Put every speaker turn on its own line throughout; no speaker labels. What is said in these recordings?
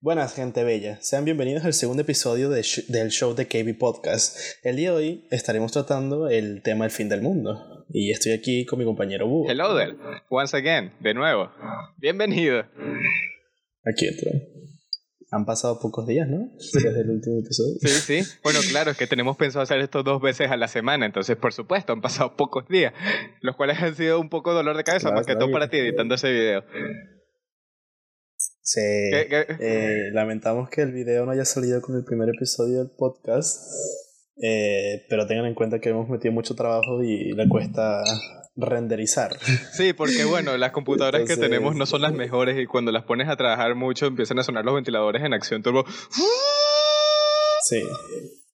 Buenas, gente bella. Sean bienvenidos al segundo episodio de del show de KB Podcast. El día de hoy estaremos tratando el tema del fin del mundo. Y estoy aquí con mi compañero Boo.
Hello there. Once again. De nuevo. Bienvenido.
Aquí entro. Han pasado pocos días, ¿no? Desde el último episodio.
Sí, sí. Bueno, claro, es que tenemos pensado hacer esto dos veces a la semana, entonces, por supuesto, han pasado pocos días, los cuales han sido un poco dolor de cabeza, más que todo para ti editando ese video.
Sí. Eh, lamentamos que el video no haya salido con el primer episodio del podcast. Eh, pero tengan en cuenta que hemos metido mucho trabajo y le cuesta renderizar.
Sí, porque bueno, las computadoras que tenemos no son las mejores y cuando las pones a trabajar mucho empiezan a sonar los ventiladores en acción turbo.
Sí.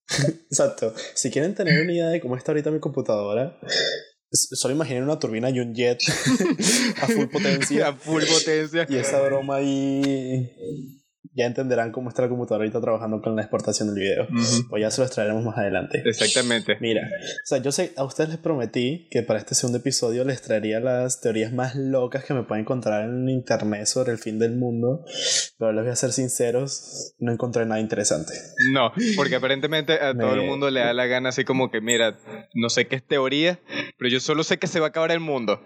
Exacto. Si quieren tener una idea de cómo está ahorita mi computadora, Solo imaginen una turbina y un jet a full potencia.
A full potencia.
Y esa broma ahí ya entenderán cómo está la computadora ahorita trabajando con la exportación del video. O ya se lo traeremos más adelante.
Exactamente.
Mira, o sea, yo sé, a ustedes les prometí que para este segundo episodio les traería las teorías más locas que me pueden encontrar en internet sobre el fin del mundo. Pero les voy a ser sinceros, no encontré nada interesante.
No, porque aparentemente a todo el mundo le da la gana así como que, mira, no sé qué es teoría, pero yo solo sé que se va a acabar el mundo.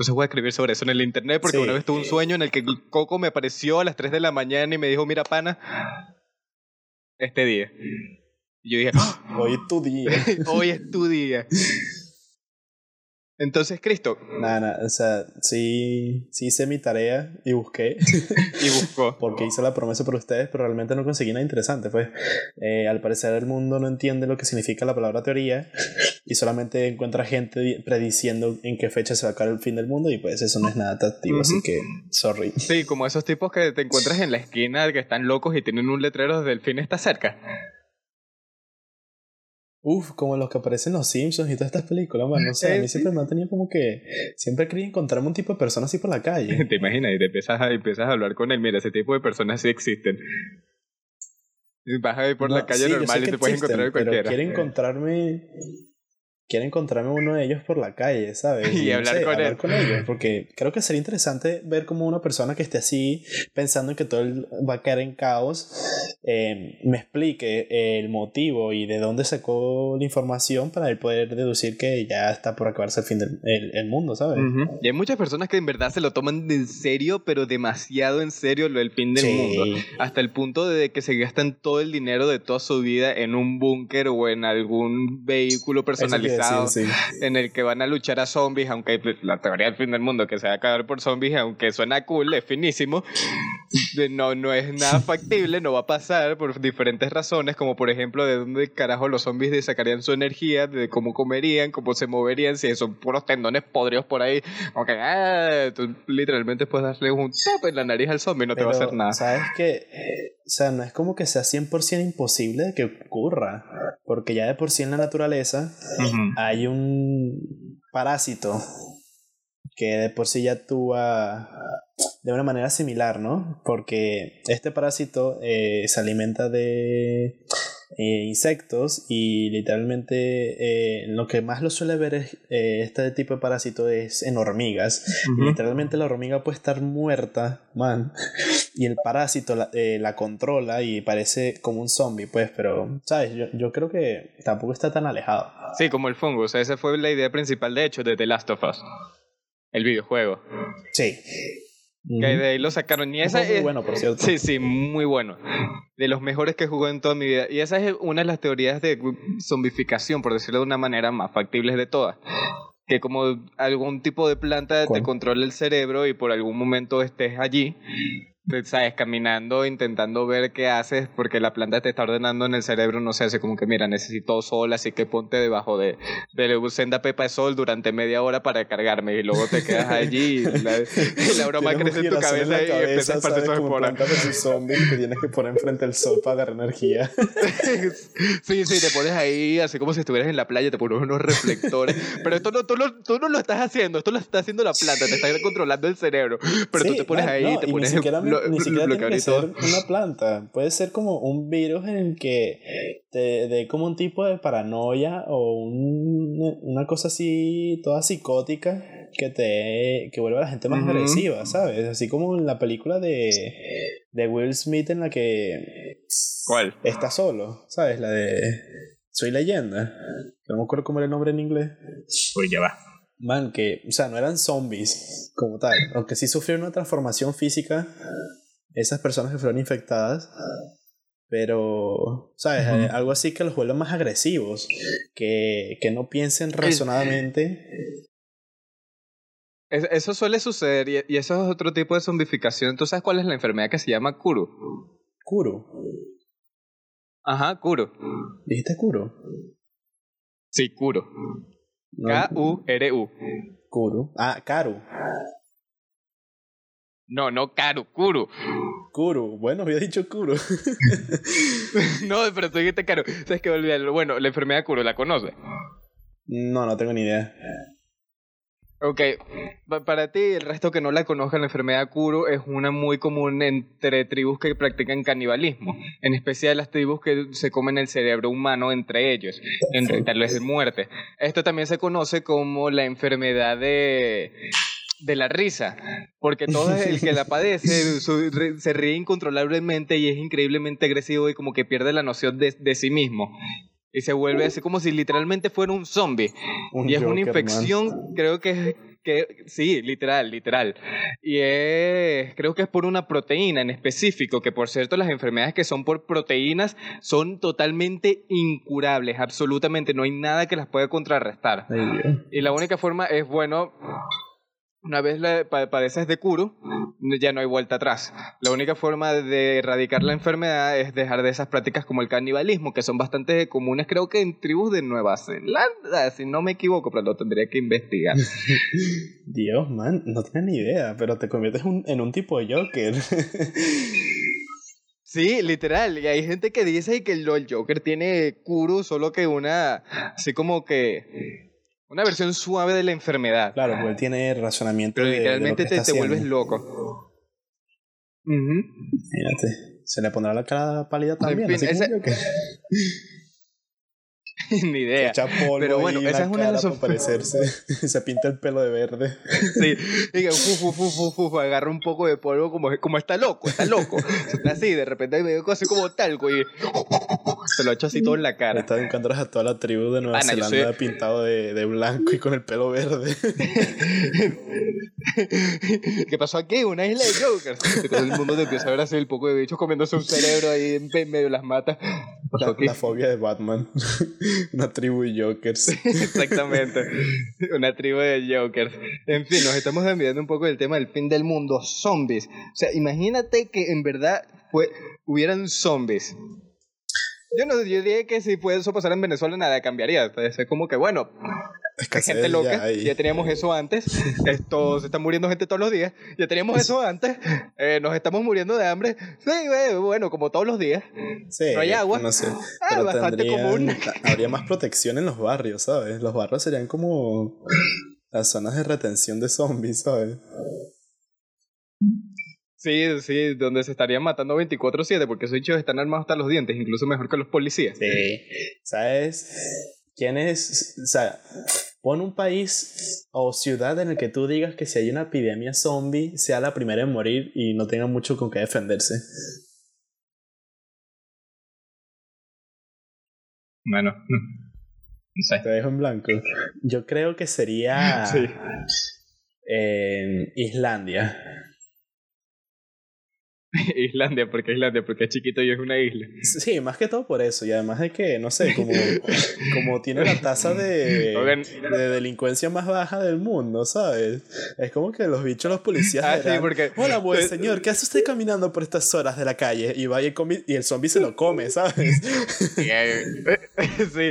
Entonces voy a escribir sobre eso en el internet porque una vez tuve un sueño en el que Coco me apareció a las 3 de la mañana y me dijo, mira, pana, este día. Y yo dije,
hoy es tu día.
hoy es tu día. Entonces, Cristo.
Nada, nada, o sea, sí, sí hice mi tarea y busqué.
y buscó.
Porque hice la promesa por ustedes, pero realmente no conseguí nada interesante. Pues, eh, al parecer, el mundo no entiende lo que significa la palabra teoría y solamente encuentra gente prediciendo en qué fecha se va a acabar el fin del mundo y pues eso no es nada atractivo, así que, sorry.
Sí, como esos tipos que te encuentras en la esquina que están locos y tienen un letrero desde el fin está cerca.
Uf, como los que aparecen en los Simpsons y todas estas películas, man. No sé, a mí siempre me ha tenido como que. Siempre quería encontrarme un tipo de persona así por la calle.
te imaginas y te empiezas a, empiezas a hablar con él. Mira, ese tipo de personas sí existen. Vas a ir por la calle normal y te puedes encontrar cualquiera.
Pero quiero encontrarme quiere encontrarme uno de ellos por la calle, ¿sabes?
Y, hablar, con,
con ellos, porque creo que sería interesante ver como una persona que esté así pensando en que todo va a caer en caos, eh, me explique el motivo y de dónde sacó la información para él poder deducir que ya está por acabarse el fin del el, mundo, ¿sabes?
Y hay muchas personas que en verdad se lo toman en serio, pero demasiado en serio lo del fin del mundo, hasta el punto de que se gastan todo el dinero de toda su vida en un búnker o en algún vehículo personalizado en el que van a luchar a zombies, aunque la teoría del fin del mundo que se va a acabar por zombies, aunque suena cool, es finísimo, no, no es nada factible, no va a pasar por diferentes razones, como por ejemplo de dónde carajo los zombies sacarían su energía, de cómo comerían, cómo se moverían, si son puros tendones podridos por ahí, aunque ah, tú literalmente puedes darle un tap en la nariz al zombie, no te va a hacer nada.
¿Sabes que O sea, no es como que sea 100% imposible que ocurra, porque ya de por sí en la naturaleza hay un parásito que de por sí ya actúa de una manera similar, ¿no? Porque este parásito eh, se alimenta de eh, insectos y literalmente eh, lo que más lo suele ver es, este tipo de parásito es en hormigas. literalmente la hormiga puede estar muerta, man, y el parásito la, la, controla y parece como un zombie, pues, pero, ¿sabes? Yo, yo creo que tampoco está tan alejado.
Sí, como el fungo, o sea, esa fue la idea principal de hecho de The Last of Us, el videojuego.
Sí.
Que de ahí lo sacaron. Y esa
es muy bueno, por cierto.
Sí, sí, muy bueno. De los mejores que jugué en toda mi vida. Y esa es una de las teorías de zombificación, por decirlo de una manera más factibles de todas. Que como algún tipo de planta te controla el cerebro y por algún momento estés allí sabes, caminando, intentando ver qué haces, porque la planta te está ordenando en el cerebro, no sé, hace como que, mira, necesito sol, así que ponte debajo de, de senda pepa de sol durante media hora para cargarme, y luego te quedas allí, y la, broma crece en tu cabeza, y empiezas a
sus esporas. zombie que tienes que poner enfrente del sol para agarrar energía.
sí, sí, te pones ahí, así como si estuvieras en la playa, te pones unos reflectores, pero esto no, tú, no, tú no lo estás haciendo, esto lo está haciendo la planta, te está controlando el cerebro, pero tú te pones ahí, te pones
ni siquiera tiene que ser una planta. Puede ser como un virus en el que te dé como un tipo de paranoia o una cosa así toda psicótica que te que vuelve a la gente más agresiva, ¿sabes? Así como en la película de, de Will Smith en la que
¿Cuál?
Está solo, ¿sabes? La de Soy leyenda. No me acuerdo cómo era el nombre en inglés.
Pues ya va.
Man, que, o sea, no eran zombies como tal, aunque sí sufrieron una transformación física esas personas que fueron infectadas, pero, ¿sabes? Algo así que los vuelva más agresivos, que, que no piensen razonadamente.
Eso suele suceder y, eso es otro tipo de zombificación. ¿Tú sabes cuál es la enfermedad que se llama Kuru?
Kuru.
Ajá, Kuru.
¿Dijiste Kuru?
Sí, Kuru. K-U-R-U.
Kuru. Ah, Karu.
No, no Karu, Kuru.
Kuru, bueno, había dicho Kuru.
no, pero tú dijiste Karu. ¿Sabes qué? Bueno, la enfermedad Kuru, ¿la conoces?
No, no tengo ni idea.
Ok, para ti, el resto que no la conozcan, la enfermedad Kuru es una muy común entre tribus que practican canibalismo, en especial las tribus que se comen el cerebro humano entre ellos, en rituales de muerte. Esto también se conoce como la enfermedad de, de la risa, porque todo el que la padece se ríe incontrolablemente y es increíblemente agresivo y como que pierde la noción de, de sí mismo. Y se vuelve así como si literalmente fuera un zombie. y es una infección, creo que que sí, literal, literal. Y es, creo que es por una proteína en específico, que por cierto las enfermedades que son por proteínas son totalmente incurables, absolutamente, no hay nada que las pueda contrarrestar. y la única forma es, bueno, una vez la padeces de curo, ya no hay vuelta atrás. La única forma de erradicar la enfermedad es dejar de esas prácticas como el canibalismo, que son bastante comunes, creo que en tribus de Nueva Zelanda, si no me equivoco, pero lo tendría que investigar.
Dios, man, no tengo ni idea, pero te conviertes en un tipo de Joker.
Sí, literal. Y hay gente que dice que el Joker tiene curo, solo que una, así como que una versión suave de la enfermedad.
Claro, porque tiene razonamiento.
Pero literalmente te, te vuelves loco.
Mírate. Se le pondrá la cara pálida también. así ese...
Ni idea. Pero bueno, esa es una de las
parecerse. Se pinta el pelo de verde.
sí. Que fu, fu, fu, agarra un poco de polvo como, como está loco, está loco. así, de repente me veo así como talco y se lo echa así todo en la cara.
Está buscando a toda la tribu de Nueva Zelanda pintado de, de, blanco y con el pelo verde.
¿Qué pasó aquí? Una isla de Jokers. todo el mundo te empieza a ver así el poco de bichos comiéndose un cerebro ahí en medio de las matas.
La, la, fobia de Batman. Una tribu de Jokers.
Exactamente. Una tribu de Jokers. En fin, nos estamos enviando un poco del tema del fin del mundo. Zombies. O sea, imagínate que en verdad fue, hubieran zombies. Yo no yo diría que si puede eso pasar en Venezuela nada cambiaría. Es como que, bueno, gente loca, ya, teníamos eso antes. Esto, se está muriendo gente todos los días. Ya teníamos eso antes. Eh, nos estamos muriendo de hambre. Sí, bueno, como todos los días. no hay agua.
No sé. Ah, bastante común. Habría más protección en los barrios, ¿sabes? Los barrios serían como las zonas de retención de zombies, ¿sabes?
Sí, sí, donde se estarían matando 24-7 porque esos bichos están armados hasta los dientes, incluso mejor que los policías.
Sí. ¿Sabes? ¿Quién es? O sea, pon un país o ciudad en el que tú digas que si hay una epidemia zombie, sea la primera en morir y no tenga mucho con qué defenderse.
Bueno, no sé.
Te dejo en blanco. Yo creo que sería. sí. Islandia.
Islandia, porque Islandia, porque es chiquito y es una isla.
Sí, más que todo por eso. Y además de que, no sé, como, como tiene la tasa de, de delincuencia más baja del mundo, ¿sabes? Es como que los bichos, los policías. Ah, sí, porque. Hola, buen señor, ¿qué hace usted caminando por estas horas de la calle? Y va y, y el zombie se lo come, ¿sabes?
sí,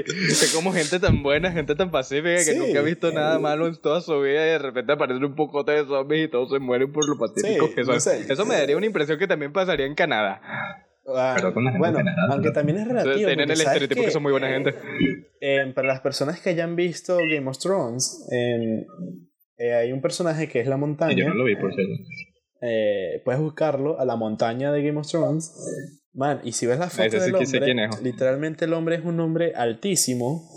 es como gente tan buena, gente tan pacífica que nunca ha visto nada malo en toda su vida y de repente aparecen un pocote de zombies y todos se mueren por lo pacíficos que son. Eso me daría una impresión que también pasaría en Canadá.
Ah, bueno, aunque también es relativo.
Tienen el estereotipo que, son muy buena gente.
Eh, para las personas que hayan visto Game of Thrones, eh, eh, hay un personaje que es la montaña.
Yo no lo vi, por cierto.
puedes buscarlo a la montaña de Game of Thrones. Man, y si ves la foto del hombre, literalmente el hombre es un hombre altísimo,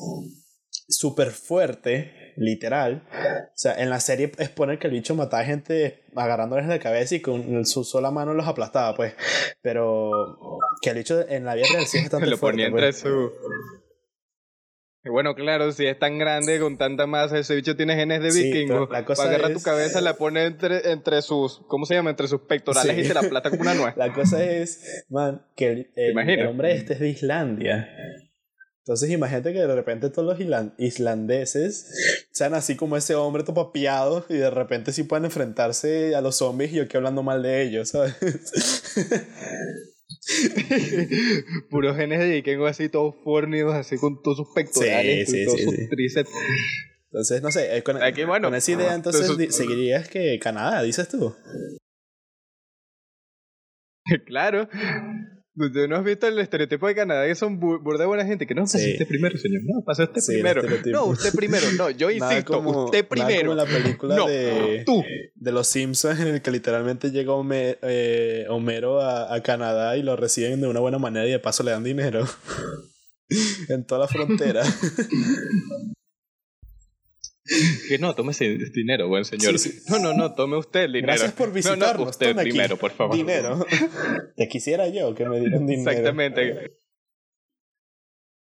súper fuerte, literal. O sea, en la serie es poner que el bicho mataba gente agarrándoles la cabeza y con su sola mano los aplastaba, pues. Pero que el bicho en la vida real sí es bastante
Lo ponía
fuerte,
entre
pues.
su. Bueno, claro, si es tan grande con tanta masa, ese bicho tiene genes de
Sí,
vikingo.
pero la cosa
Para agarrar
es-
tu cabeza, la pone entre, entre sus. ¿Cómo se llama? Entre sus pectorales
Sí.
y te la aplasta como una nuez.
La cosa es, man, que el, el- el hombre este es de Islandia. Entonces imagínate que de repente todos los islan- islandeses sean así como ese hombre topapiado y de repente sí puedan enfrentarse a los zombies y yo aquí hablando mal de ellos, ¿sabes?
Puros genes de vikingo así, todos fornidos, así con todos sus pectorales
Sí,
y
sí,
todos
sí,
sus tríceps.
Entonces, no sé, eh, con,
Aquí, bueno,
con esa idea entonces
entonces-
di- seguirías que Canadá, dices tú.
claro. ¿Tú no has visto el estereotipo de Canadá que son bu- burda buena gente? Que no, pasa
Sí.
usted primero, señor. No, pasa usted
Sí,
primero. No, usted primero. No, yo
Nada
insisto,
como-
usted
nada
primero.
como la película
no,
de,
tú.
de los Simpsons en el que literalmente llega eh, Homero a, a Canadá y lo reciben de una buena manera y de paso le dan dinero. en toda la frontera.
Que no, tome ese dinero, buen señor.
Sí, sí.
No, no, no, tome usted el dinero.
Gracias por
No,
visitarnos.
no, usted
tome aquí
primero, por favor.
Dinero. Te quisiera yo que me dieran dinero.
Exactamente.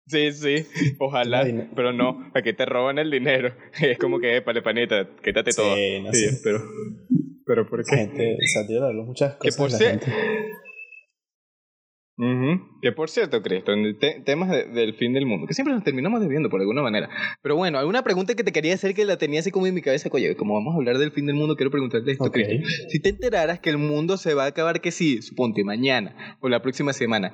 Sí, sí, ojalá, pero no, aquí te roban el dinero. Es como que, épale, panita, quítate
Sí,
todo.
no
Sí,
sé.
pero, pero ¿por qué?
Gente, hablo muchas
Que
cosas.
por
de la
cier-
gente.
Ujú. Que por cierto, Cristo, en te- temas de- del fin del mundo, que siempre nos terminamos debiendo por alguna manera. Pero bueno, alguna pregunta que te quería hacer que la tenía así como en mi cabeza, oye, como vamos a hablar del fin del mundo, quiero preguntarte esto,
Ok.
Cristo. Si te enteraras que el mundo se va a acabar, que sí, suponte, mañana o la próxima semana,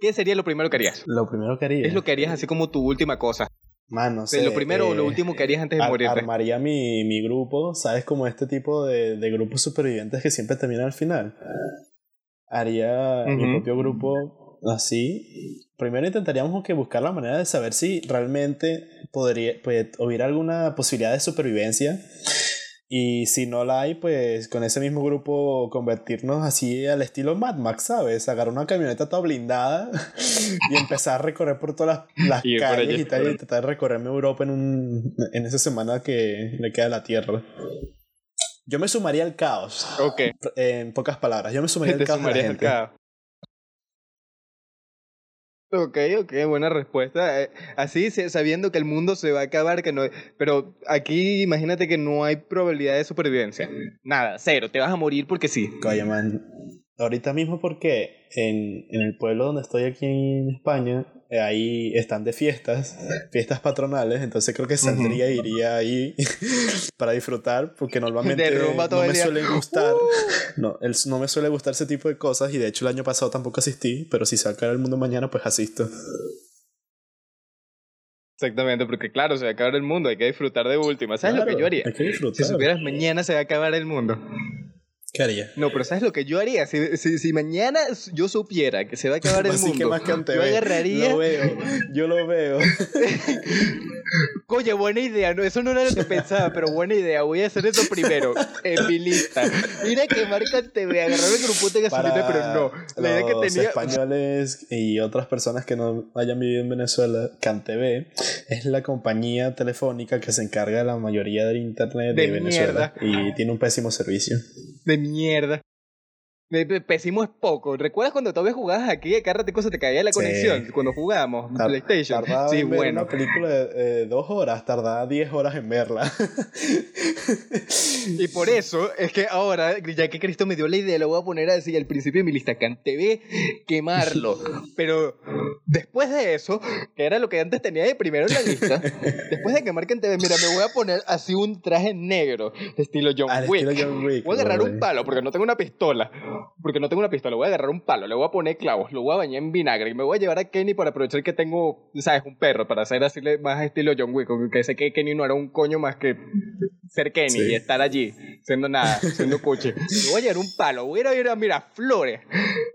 ¿qué sería lo primero que harías?
Lo primero que haría.
¿Qué es lo que harías así como tu última cosa?
Man, no
O sea,
sé,
lo primero o lo
eh,
último que harías antes de morirte.
Armaría mi, mi grupo, ¿sabes? Como este tipo de, de grupos supervivientes que siempre terminan al final. Haría mi
Ujú.
propio grupo así. Primero intentaríamos que buscar la manera de saber si realmente podría, pues, hubiera alguna posibilidad de supervivencia. Y si no la hay, pues con ese mismo grupo convertirnos así al estilo Mad Max, ¿sabes? Agarrar una camioneta toda blindada y empezar a recorrer por todas las, las
por
calles y tal, y intentar recorrerme Europa en, un, en esa semana que le queda a la Tierra. Yo me sumaría al caos,
Ok,
en pocas palabras. Yo me sumaría al caos de la
sumarías al
gente.
caos. Ok, ok, buena respuesta. Eh, Así, sabiendo que el mundo se va a acabar, que no... Pero aquí imagínate que no hay probabilidad de supervivencia. Nada, cero, te vas a morir porque sí.
Coño, man. Ahorita mismo porque en, en el pueblo donde estoy aquí en España, ahí están de fiestas, fiestas patronales, entonces creo que saldría iría ahí para disfrutar, porque normalmente no me
día.
suelen gustar, no, el- no me suele gustar ese tipo de cosas, y de hecho el año pasado tampoco asistí, pero si se acaba el mundo mañana, pues asisto.
Exactamente, porque claro, se va a acabar el mundo, hay que disfrutar de última. ¿Sabes lo que yo haría?
Hay que disfrutar.
Si supieras, mañana se va a acabar el mundo.
¿Qué haría?
No, pero ¿sabes lo que yo haría? Si, si, si mañana yo supiera que se va a acabar el mundo,
que más que
yo agarraría...
Lo veo, yo lo veo.
Oye, buena idea, no, eso no era lo que pensaba, pero buena idea, voy a hacer eso primero, en mi lista. Mira que marca TV, agarrar el grupo de gasolina, pero no. La idea que
los
tenía...
españoles y otras personas que no hayan vivido en Venezuela, CanTV es la compañía telefónica que se encarga de la mayoría del internet de,
De
Venezuela y tiene un pésimo servicio.
De mierda. Pésimo es poco. ¿Recuerdas cuando todavía jugabas aquí cada ratico se te caía la
Sí.
conexión? Cuando jugábamos
Tar-
PlayStation.
Tardaba
Sí,
en ver
bueno.
una película de eh, dos horas, tardaba diez horas en verla.
Y por eso es que ahora, ya que Cristo me dio la idea, lo voy a poner así al principio de mi lista, CanTV, quemarlo. Pero después de eso, que era lo que antes tenía de primero en la lista, después de quemar CanTV, mira, me voy a poner así un traje negro, estilo John
Al
Wick.
estilo John Wick,
Voy a agarrar un palo, porque no tengo una pistola. Porque no tengo una pistola, voy a agarrar un palo, le voy a poner clavos, lo voy a bañar en vinagre y me voy a llevar a Kenny para aprovechar que tengo, ¿sabes? Un perro, para hacer así más estilo John Wick, que sé que Kenny no era un coño más que ser Kenny
Sí.
y estar allí, siendo nada, siendo coche. Me voy a llevar un palo, voy a ir a Miraflores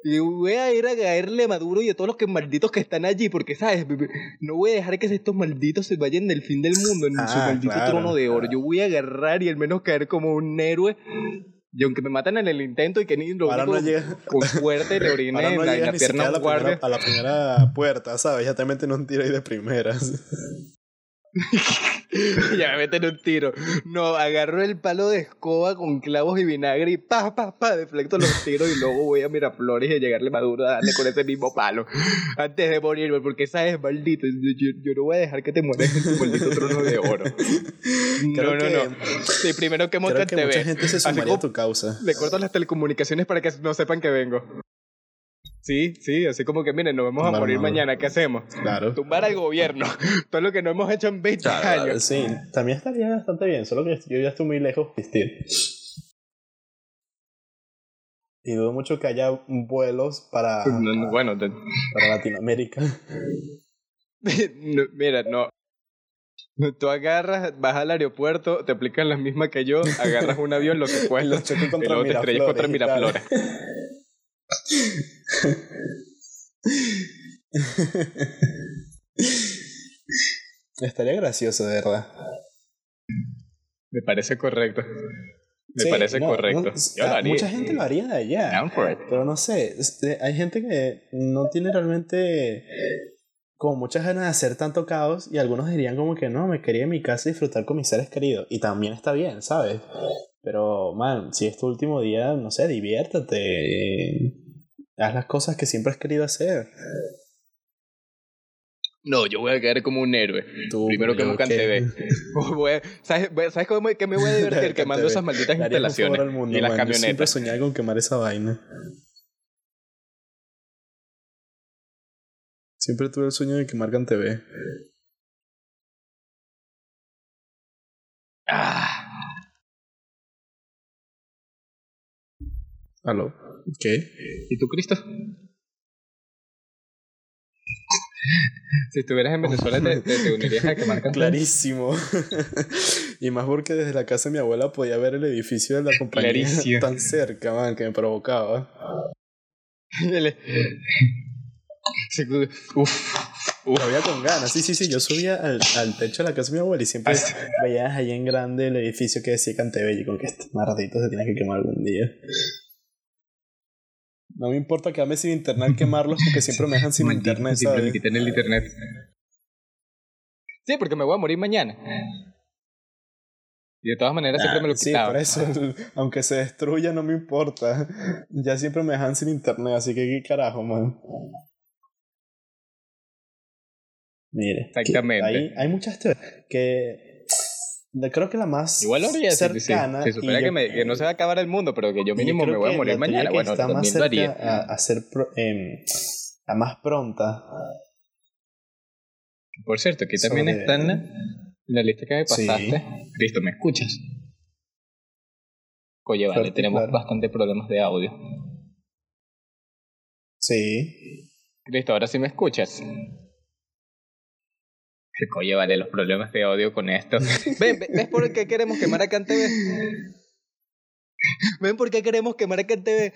y voy a ir a caerle a Maduro y a todos los que malditos que están allí, porque, ¿sabes? No voy a dejar que estos malditos se vayan del fin del mundo en su
Ah,
maldito
claro.
trono de oro. Yo voy a agarrar y al menos caer como un héroe. Y aunque me matan en el intento y que ni lo
Ahora
único
no llega-
con suerte le orine
no
en la, en la pierna
a la,
guardia.
primera, a la primera puerta, ¿sabes? Ya te meten un tiro ahí de primeras.
ya me meten un tiro. No, agarro el palo de escoba con clavos y vinagre y pa, pa, pa, deflecto los tiros y luego voy a Miraflores y a llegarle maduro a darle con ese mismo palo. Antes de morirme, porque sabes, maldito, yo, no voy a dejar que te mueras en tu maldito trono de oro. no, no, no. Sí, primero que monta
TV. Mucha gente se sumaría a tu causa.
Le corto las telecomunicaciones para que no sepan que vengo. Sí, sí, así como que miren, nos vamos a morir mañana, ¿qué hacemos?
Claro.
Tumbar al gobierno. Todo lo que no hemos hecho en 20 años.
Sí, también estaría bastante bien, solo que yo ya estoy muy lejos de existir. Y dudo mucho que haya vuelos para,
bueno,
para Latinoamérica.
mira, no. Tú agarras, vas al aeropuerto, te aplican las mismas que yo, agarras un avión, lo que cuesta, y luego te estrellas contra Miraflores.
Estaría gracioso, de verdad.
Me parece correcto. Me parece correcto.
Mucha gente lo haría de allá. Pero no sé, hay gente que no tiene realmente como muchas ganas de hacer tanto caos y algunos dirían como que no, me quería en mi casa disfrutar con mis seres queridos. Y también está bien, ¿sabes? Pero, man, si es tu último día, no sé, diviértate. Haz las cosas que siempre has querido hacer.
No, yo voy a quedar como un héroe. Primero que nunca TV. ¿Sabes, ¿Sabes cómo que me voy a divertir quemando esas malditas instalaciones y las camionetas? Yo
siempre soñé con quemar esa vaina. Siempre tuve el sueño de quemar TV.
Ah.
¿Aló? ¿Qué?
¿Y tú, Cristo? si estuvieras en Venezuela, te, unirías a quemar
Clarísimo. y más porque desde la casa de mi abuela podía ver el edificio de la compañía tan cerca, man, que me provocaba.
Uf.
Uf. Había con ganas, sí, sí, sí. Yo subía al, al, techo de la casa de mi abuela y siempre veías ahí en grande el edificio que decía Cantebello, con que este maldito se tiene que quemar algún día. No me importa quedarme sin internet quemarlos porque siempre me dejan sin internet,
Siempre me quitan el internet. Sí, porque me voy a morir mañana. Y de todas maneras siempre me lo quitaba.
Sí, por eso, aunque se destruya, no me importa. Ya siempre me dejan sin internet, así que qué carajo, man. Mire.
Exactamente.
Hay, hay muchas teorías que creo que la más
Igual cercana. Se supone que, no se va a acabar el mundo, pero que yo mínimo me voy a morir mañana. Bueno,
está más cerca a, ser em, la más pronta.
Por cierto, aquí también está en la lista que me pasaste. Cristo, ¿me escuchas? Oye, vale, tenemos bastante problemas de audio.
Sí.
Cristo, ahora sí me escuchas. Coño, vale, los problemas de odio con esto. ¿Ven, ¿Ves por qué queremos quemar a CanTV? ¿Ven por qué queremos quemar a CanTV?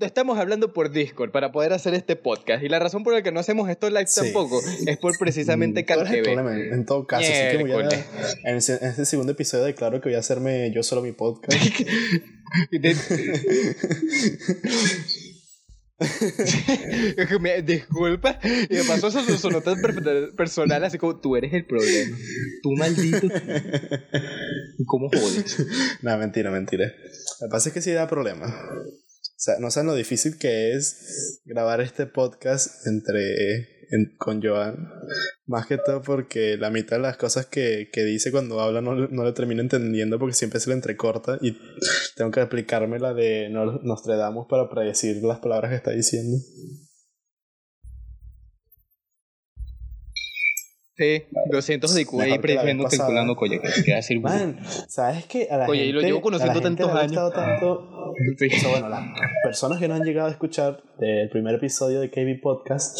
Estamos hablando por Discord para poder hacer este podcast. Y la razón por la que no hacemos esto live tampoco es por precisamente CanTV.
En todo caso, así que voy a, en, este segundo episodio declaro que voy a hacerme yo solo mi podcast.
me disculpa y me pasó eso son notas personales así como tú eres el problema tú maldito ¿cómo jodes?
no mentira mentira lo que pasa es que sí da problema o sea no saben lo difícil que es grabar este podcast entre con Joan. Más que todo porque la mitad de las cosas que, que dice cuando habla no, no le termino entendiendo porque siempre se le entrecorta y tengo que explicarme la de Nostradamus para predecir las palabras que está diciendo.
Sí, 200 de IQ ahí calculando, que decir.
Man, ¿sabes qué? A la
Oye,
gente,
y lo llevo conociendo tantos años.
Tanto, sí. o sea, bueno, las personas que no han llegado a escuchar el primer episodio de KB Podcast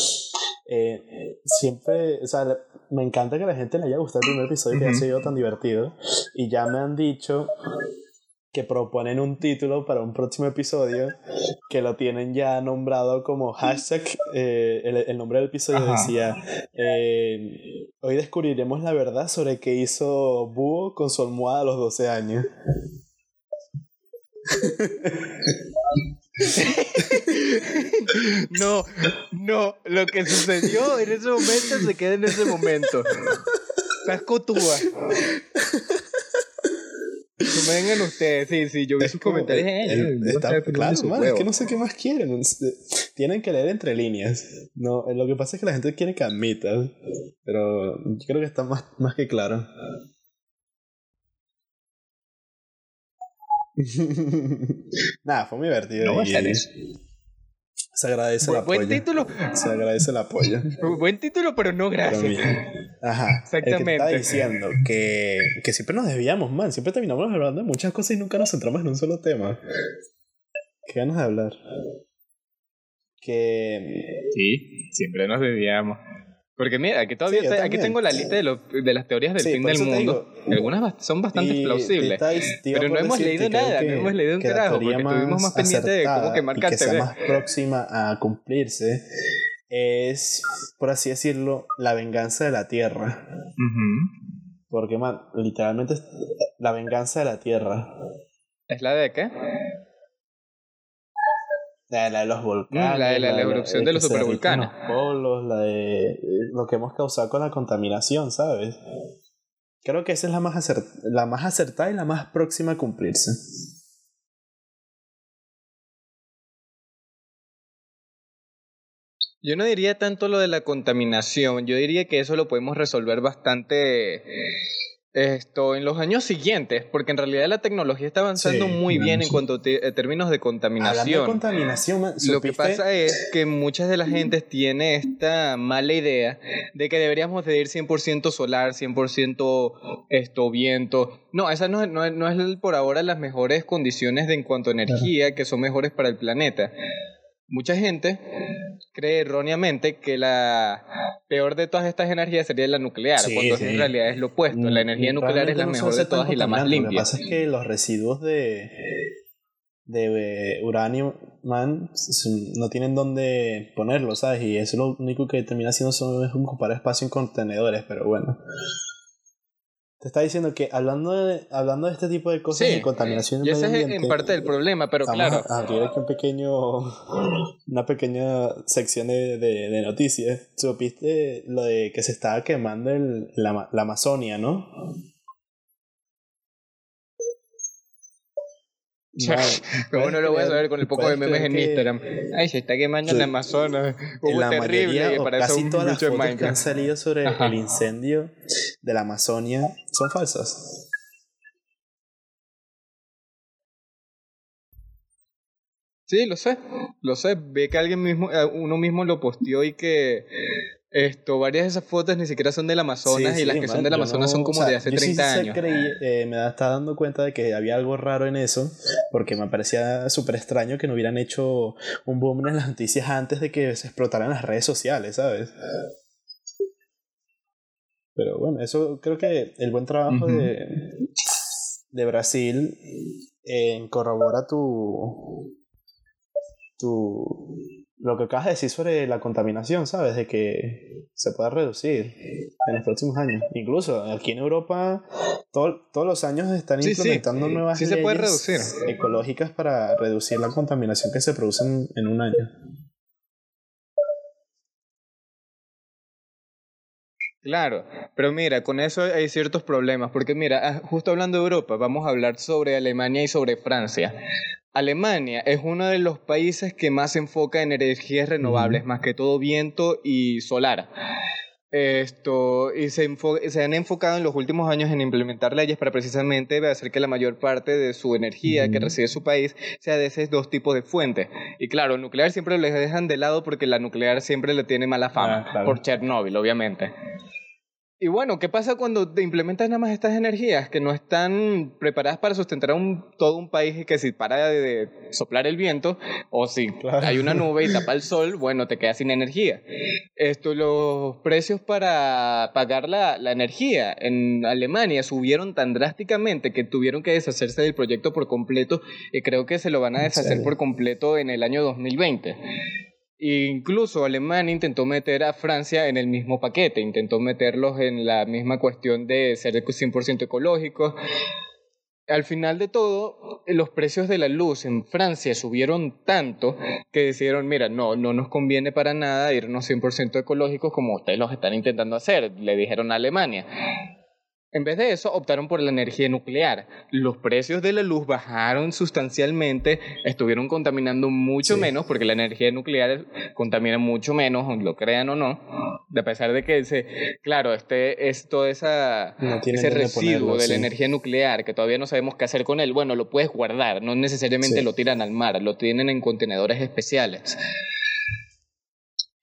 eh, siempre, o sea, me encanta que a la gente le haya gustado el primer episodio, que haya sido tan divertido. Y ya me han dicho que proponen un título para un próximo episodio que lo tienen ya nombrado como hashtag, eh, el, nombre del episodio decía, eh, hoy descubriremos la verdad sobre qué hizo Búho con su almohada a los 12 años.
no, no, lo que sucedió en ese momento se queda en ese momento. No me vengan ustedes, sí, sí, yo vi sus comentarios. Eh,
está, claro, man, es que no sé qué más quieren. Tienen que leer entre líneas. No, lo que pasa es que la gente quiere que admitas, pero yo creo que está más, más que claro. Nada, fue muy divertido. No, y, se agradece el apoyo.
Buen título.
Se agradece el apoyo.
Buen título, pero no gracias.
Ajá. Exactamente. está diciendo que, que siempre nos desviamos, man. Siempre terminamos hablando de muchas cosas y nunca nos centramos en un solo tema. Qué ganas de hablar. Que.
Sí, siempre nos desviamos. Porque mira, aquí todavía aquí tengo la lista de, de las teorías del fin del mundo. Algunas son bastante plausibles. pero no hemos leído nada, no hemos leído un carajo, porque estuvimos más pendientes de cómo quemar
y que sea más próxima a cumplirse es, por así decirlo, la venganza de la Tierra. Porque, man, literalmente es la venganza de la Tierra.
¿Es la de qué?
La de, los volcanes.
La de la, erupción de, los supervolcanes.
Los polos, la de lo que hemos causado con la contaminación, ¿sabes? Creo que esa es la más, la más acertada y la más próxima a cumplirse.
Yo no diría tanto lo de la contaminación, yo diría que eso lo podemos resolver bastante esto en los años siguientes, porque en realidad la tecnología está avanzando muy bien en cuanto a términos de contaminación.
De contaminación
Lo que pasa es que muchas de la gente tiene esta mala idea de que deberíamos de ir 100% solar, 100% esto viento. No, esas no, no, no, es por ahora las mejores condiciones de en cuanto a energía que son mejores para el planeta. Mucha gente cree erróneamente que la peor de todas estas energías sería la nuclear, cuando en realidad es lo opuesto. La energía nuclear es la mejor de todas y la más limpia. Lo que
pasa es que los residuos de, de uranio man, no tienen dónde ponerlo, ¿sabes? Y eso lo único que termina haciendo son, es ocupar espacio en contenedores, pero bueno. Te está diciendo que hablando de, hablando de este tipo de cosas de contaminación
y ese es en parte del problema, pero claro.
A abrir aquí un pequeño, una pequeña sección de, de, de, noticias. Supiste lo de que se estaba quemando el, la, la Amazonia, ¿no?
¿Cómo no lo voy a saber con el poco de memes en Instagram? Ay, se está quemando en Amazonas. Hubo
la terrible. casi todas las fotos que han salido sobre el incendio de la Amazonia son falsas.
Sí, lo sé, lo sé. Ve que alguien mismo, eh, uno mismo lo posteó y que esto, varias de esas fotos ni siquiera son del Amazonas y las que son del Amazonas son como de hace 30 años.
Creí, eh, me estaba dando cuenta de que había algo raro en eso, porque me parecía súper extraño que no hubieran hecho un boom en las noticias antes de que se explotaran las redes sociales, ¿sabes? Pero bueno, eso creo que el buen trabajo de, de Brasil eh, corrobora tu, tu lo que acabas de decir sobre la contaminación, ¿sabes? De que se pueda reducir en los próximos años. Incluso aquí en Europa, todos los años están implementando nuevas leyes ecológicas para reducir la contaminación que se produce en, un año.
Claro, pero mira, con eso hay ciertos problemas, porque mira, ah, justo hablando de Europa, vamos a hablar sobre Alemania y sobre Francia. Alemania es uno de los países que más se enfoca en energías renovables, más que todo viento y solar. Esto, y se, se, han enfocado en los últimos años en implementar leyes para precisamente hacer que la mayor parte de su energía que recibe su país sea de esos dos tipos de fuentes. Y claro, el nuclear siempre lo dejan de lado porque la nuclear siempre le tiene mala fama, ah, por Chernóbil, obviamente. Y bueno, ¿qué pasa cuando te implementas nada más estas energías que no están preparadas para sustentar a un, todo un país y que si para de, soplar el viento o si hay una nube y tapa el sol, bueno, te quedas sin energía? Esto, los precios para pagar la, la energía en Alemania subieron tan drásticamente que tuvieron que deshacerse del proyecto por completo y creo que se lo van a deshacer por completo en el año 2020. Incluso Alemania intentó meter a Francia en el mismo paquete, intentó meterlos en la misma cuestión de ser 100% ecológicos. Al final de todo, los precios de la luz en Francia subieron tanto que decidieron, mira, no, no nos conviene para nada irnos 100% ecológicos como ustedes los están intentando hacer, le dijeron a Alemania. En vez de eso, optaron por la energía nuclear. Los precios de la luz bajaron sustancialmente, estuvieron contaminando mucho menos, porque la energía nuclear contamina mucho menos, lo crean o no, a pesar de que, claro, este es todo esa, ese residuo de la energía nuclear que todavía no sabemos qué hacer con él. Bueno, lo puedes guardar, no necesariamente lo tiran al mar, lo tienen en contenedores especiales.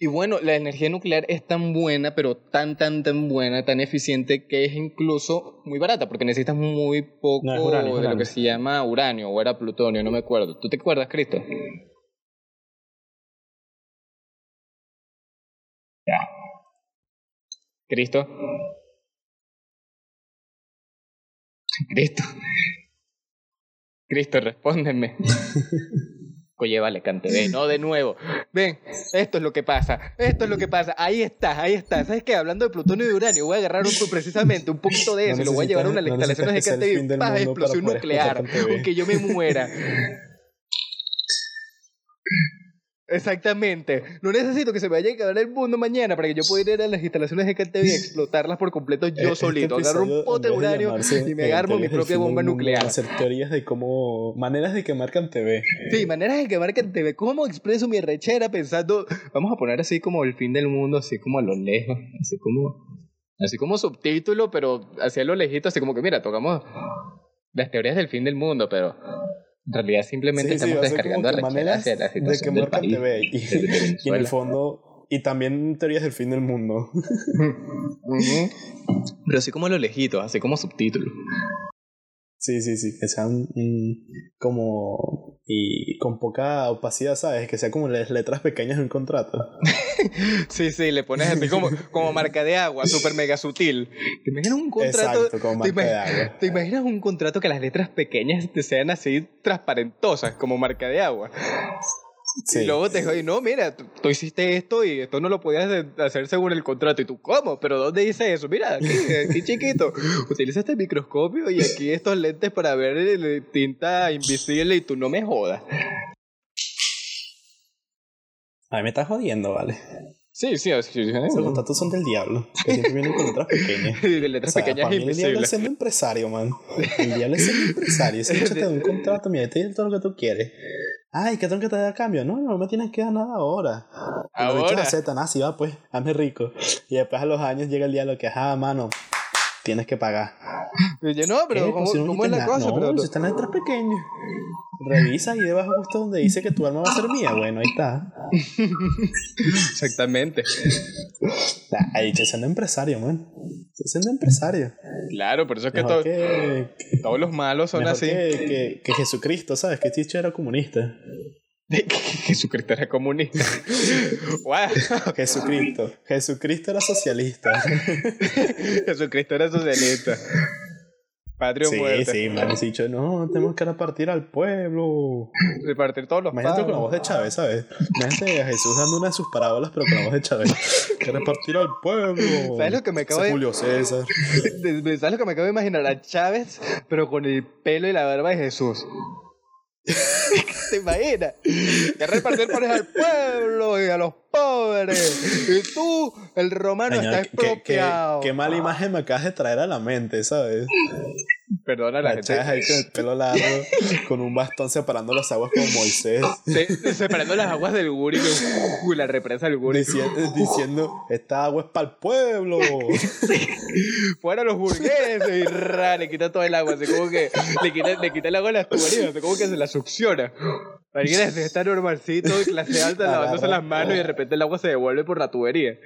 Y bueno, la energía nuclear es tan buena, pero tan, tan, tan buena, tan eficiente, que es incluso muy barata, porque necesitas muy poco de lo que se llama uranio, o era plutonio, no me acuerdo. ¿Tú te acuerdas, Cristo? Ya. Cristo. Cristo. Cristo, respóndeme. Oye, vale, cante, no de nuevo. Ven, esto es lo que pasa, esto es lo que pasa. Ahí está, ahí está. ¿Sabes qué? Hablando de plutonio y de uranio, voy a agarrar un, precisamente un poquito de eso y lo voy a llevar a una de las instalaciones de Cantebé. Paz, explosión nuclear, aunque yo me muera. Exactamente. No necesito que se me vaya a acabar el mundo mañana para que yo pueda ir a las instalaciones de KTV y explotarlas por completo yo este solito. Agarro un pote de uranio y me agarro mi propia bomba nuclear.
Hacer teorías de cómo. Maneras de quemar TV.
Sí, maneras de quemar TV. ¿Cómo expreso mi rechera pensando. Vamos a poner así como el fin del mundo, así como a lo lejos. Así como. Así como subtítulo, pero hacia lo lejito, así como que mira, tocamos las teorías del fin del mundo, pero en realidad simplemente estamos descargando la maneras de
quemar TV y, y, en el fondo y también teorías del fin del mundo.
Pero así como lo lejito, así como subtítulo.
Sí, sí, sí, que sean como... y con poca opacidad, ¿sabes? Que sea como las letras pequeñas en un contrato.
sí, sí, le pones así como, como marca de agua, súper mega sutil. ¿Te imaginas un contrato?
Exacto, como marca ¿te, de agua.
¿Te imaginas un contrato que las letras pequeñas te sean así transparentosas, como marca de agua? Y luego te dijo, no, mira, tú, hiciste esto y esto no lo podías hacer según el contrato. Y tú, ¿cómo? ¿Pero dónde dice eso? Mira, aquí, aquí chiquito. Utiliza este microscopio y aquí estos lentes para ver tinta invisible y tú no me jodas.
A mí me estás jodiendo, ¿vale?
Sí, sí, sí.
Esos contratos son del diablo. Que siempre vienen con letras pequeñas.
de letras pequeñas para mí
El diablo es siendo empresario, man. El diablo es empresario. Si te da un contrato, mira, te todo lo que tú quieres. Ay, ¿qué tengo que te dar cambio? No, no me tienes que dar nada ahora.
Ahora.
aceptan, ah, sí, va, pues, hazme rico. Y después a los años llega el día lo que, ah, mano, tienes que pagar.
Yo, no, pero ¿cómo, ¿cómo es la cosa?
No, pero, si están letras pequeñas. Revisa y debajo justo donde dice que tu alma va a ser mía. Bueno, ahí está.
Exactamente.
Ahí te siendo empresario, man. Estoy siendo empresario.
Claro, por eso es que, todos los malos son así.
Que, que, Jesucristo, ¿sabes? Que Ticho era comunista.
Jesucristo era comunista.
Jesucristo. Jesucristo era socialista.
Jesucristo era socialista. Patrio
sí,
muerte.
Sí, me han dicho, no, tenemos que repartir al pueblo.
Repartir todos los
Imagínate con la voz de Chávez, ¿sabes? Imagínate a Jesús dando una de sus parábolas, pero con la voz de Chávez. que repartir al pueblo.
¿Sabes lo que me acabo de...
Julio César.
¿Sabes lo que me acabo de imaginar? A Chávez, pero con el pelo y la barba de Jesús. ¿Te imaginas? Que repartir por al pueblo y a los pobres. Y tú, el romano, está expropiado.
Qué, qué, mala imagen me acabas de traer a la mente, ¿sabes?
Perdona la, gente.
ahí con el pelo largo, con un bastón separando las aguas como Moisés.
separando las aguas del Guri, y la represa del Guri.
Diciendo, esta agua es para el pueblo.
Fuera los burgueses. Y ra, le quita todo el agua. Así como que le quita, le quita el agua a las tuberías. Así como que se la succiona. Imagínate, está normalcito, clase alta, lavándose las manos y de repente el agua se devuelve por la tubería.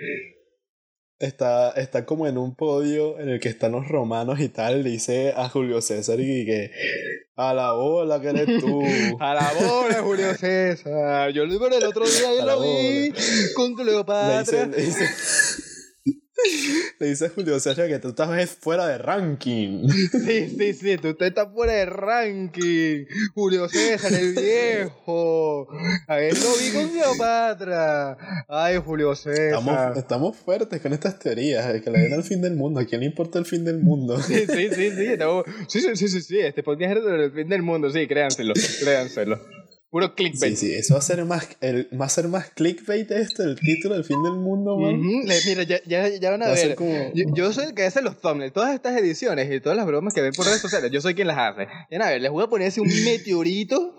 Está, está como en un podio en el que están los romanos y tal, dice a Julio César y que a la bola que eres tú.
a la bola, Julio César. Yo lo vi el otro día y lo vi con Cleopatra.
Le dice Julio César que tú estás fuera de ranking.
Sí, sí, sí, tú estás fuera de ranking. Julio César, el viejo. A él lo vi con Cleopatra. Ay, Julio César.
Estamos, fuertes con estas teorías de que le den al fin del mundo. ¿A quién le importa el fin del mundo?
Sí, sí, sí, sí. sí, sí, sí, sí, Este podcast es el fin del mundo, sí, créanselo, créanselo. Puro clickbait.
Sí, sí, eso va a ser más, el, va a ser más clickbait esto, el título del fin del mundo, man.
Mira, ya, ya, ya, van a ver. yo, soy el que hace los thumbnails, todas estas ediciones y todas las bromas que ven por redes sociales, yo soy quien las hace. Ya a ver, les voy a poner así un meteorito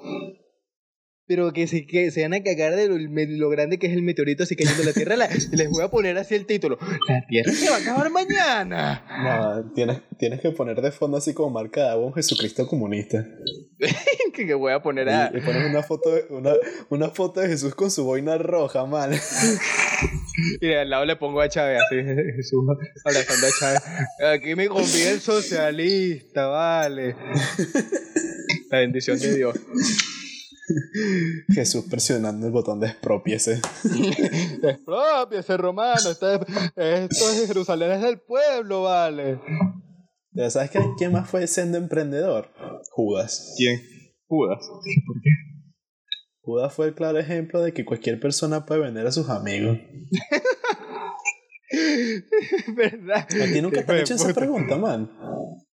pero que se, que se van a cagar de lo, grande que es el meteorito así cayendo en la Tierra. les voy a poner así el título. La Tierra se va a acabar mañana.
No, tienes, tienes que poner de fondo así como marca de un Jesucristo comunista.
que, voy a poner a...
Y, pones una foto, de, una, una foto de Jesús con su boina roja, mal.
y al lado le pongo a Chávez así, Jesús abrazando a Chávez. Aquí me conviene el socialista, vale. La bendición de Dios.
Jesús presionando el botón de expropiese.
expropiese, romano. Esto es, Jerusalén, es del pueblo, vale.
¿Sabes quién más fue siendo emprendedor? Judas.
¿Quién? Judas. ¿Por qué?
Judas fue el claro ejemplo de que cualquier persona puede vender a sus amigos.
¿Verdad?
A ti nunca te han hecho esa pregunta, man.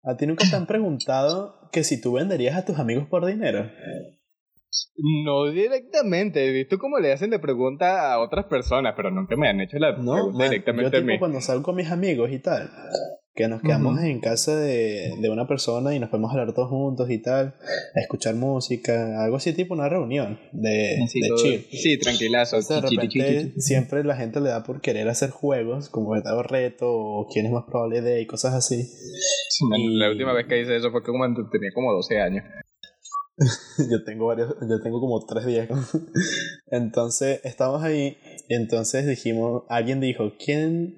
A ti nunca te han preguntado que si tú venderías a tus amigos por dinero.
No directamente, he visto cómo le hacen de pregunta a otras personas, pero nunca me han hecho la pregunta directamente
yo a mí. cuando salgo con mis amigos y tal, que nos quedamos en casa de, de, una persona y nos podemos hablar todos juntos y tal, a escuchar música, algo así tipo una reunión de, sí, chill.
Sí, tranquilazo.
de repente siempre la gente le da por querer hacer juegos como el reto o quién es más probable de y cosas así.
La última vez que hice eso fue cuando tenía como 12 años.
yo tengo varios, yo tengo como tres días. entonces, estamos ahí, entonces dijimos, alguien dijo, ¿quién,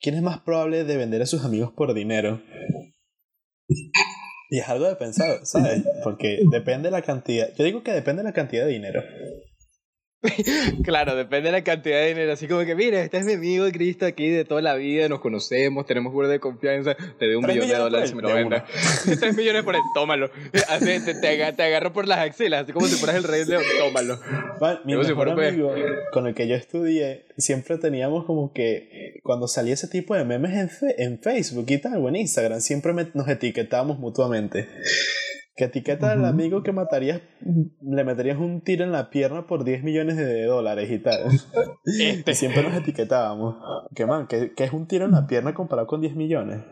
¿quién es más probable de vender a sus amigos por dinero? Y es algo de pensar, ¿sabes? Porque depende de la cantidad, yo digo que depende de la cantidad de dinero.
claro, depende de la cantidad de dinero. Así como que, mira, este es mi amigo Cristo aquí de toda la vida, nos conocemos, tenemos juro de confianza. Te doy un millón de dólares y me lo vendas. Tres millones por él, tómalo. Así, te, te, agarro por las axilas, así como si fueras el rey león, tómalo.
mi mejor amigo con el que yo estudié, siempre teníamos como que cuando salía ese tipo de memes en, en Facebook y tal, o en Instagram, siempre nos etiquetábamos mutuamente. Que etiqueta al amigo que matarías, le meterías un tiro en la pierna por 10 millones de dólares y tal. Este. Y siempre nos etiquetábamos. Que man, que, que es un tiro en la pierna comparado con 10 millones.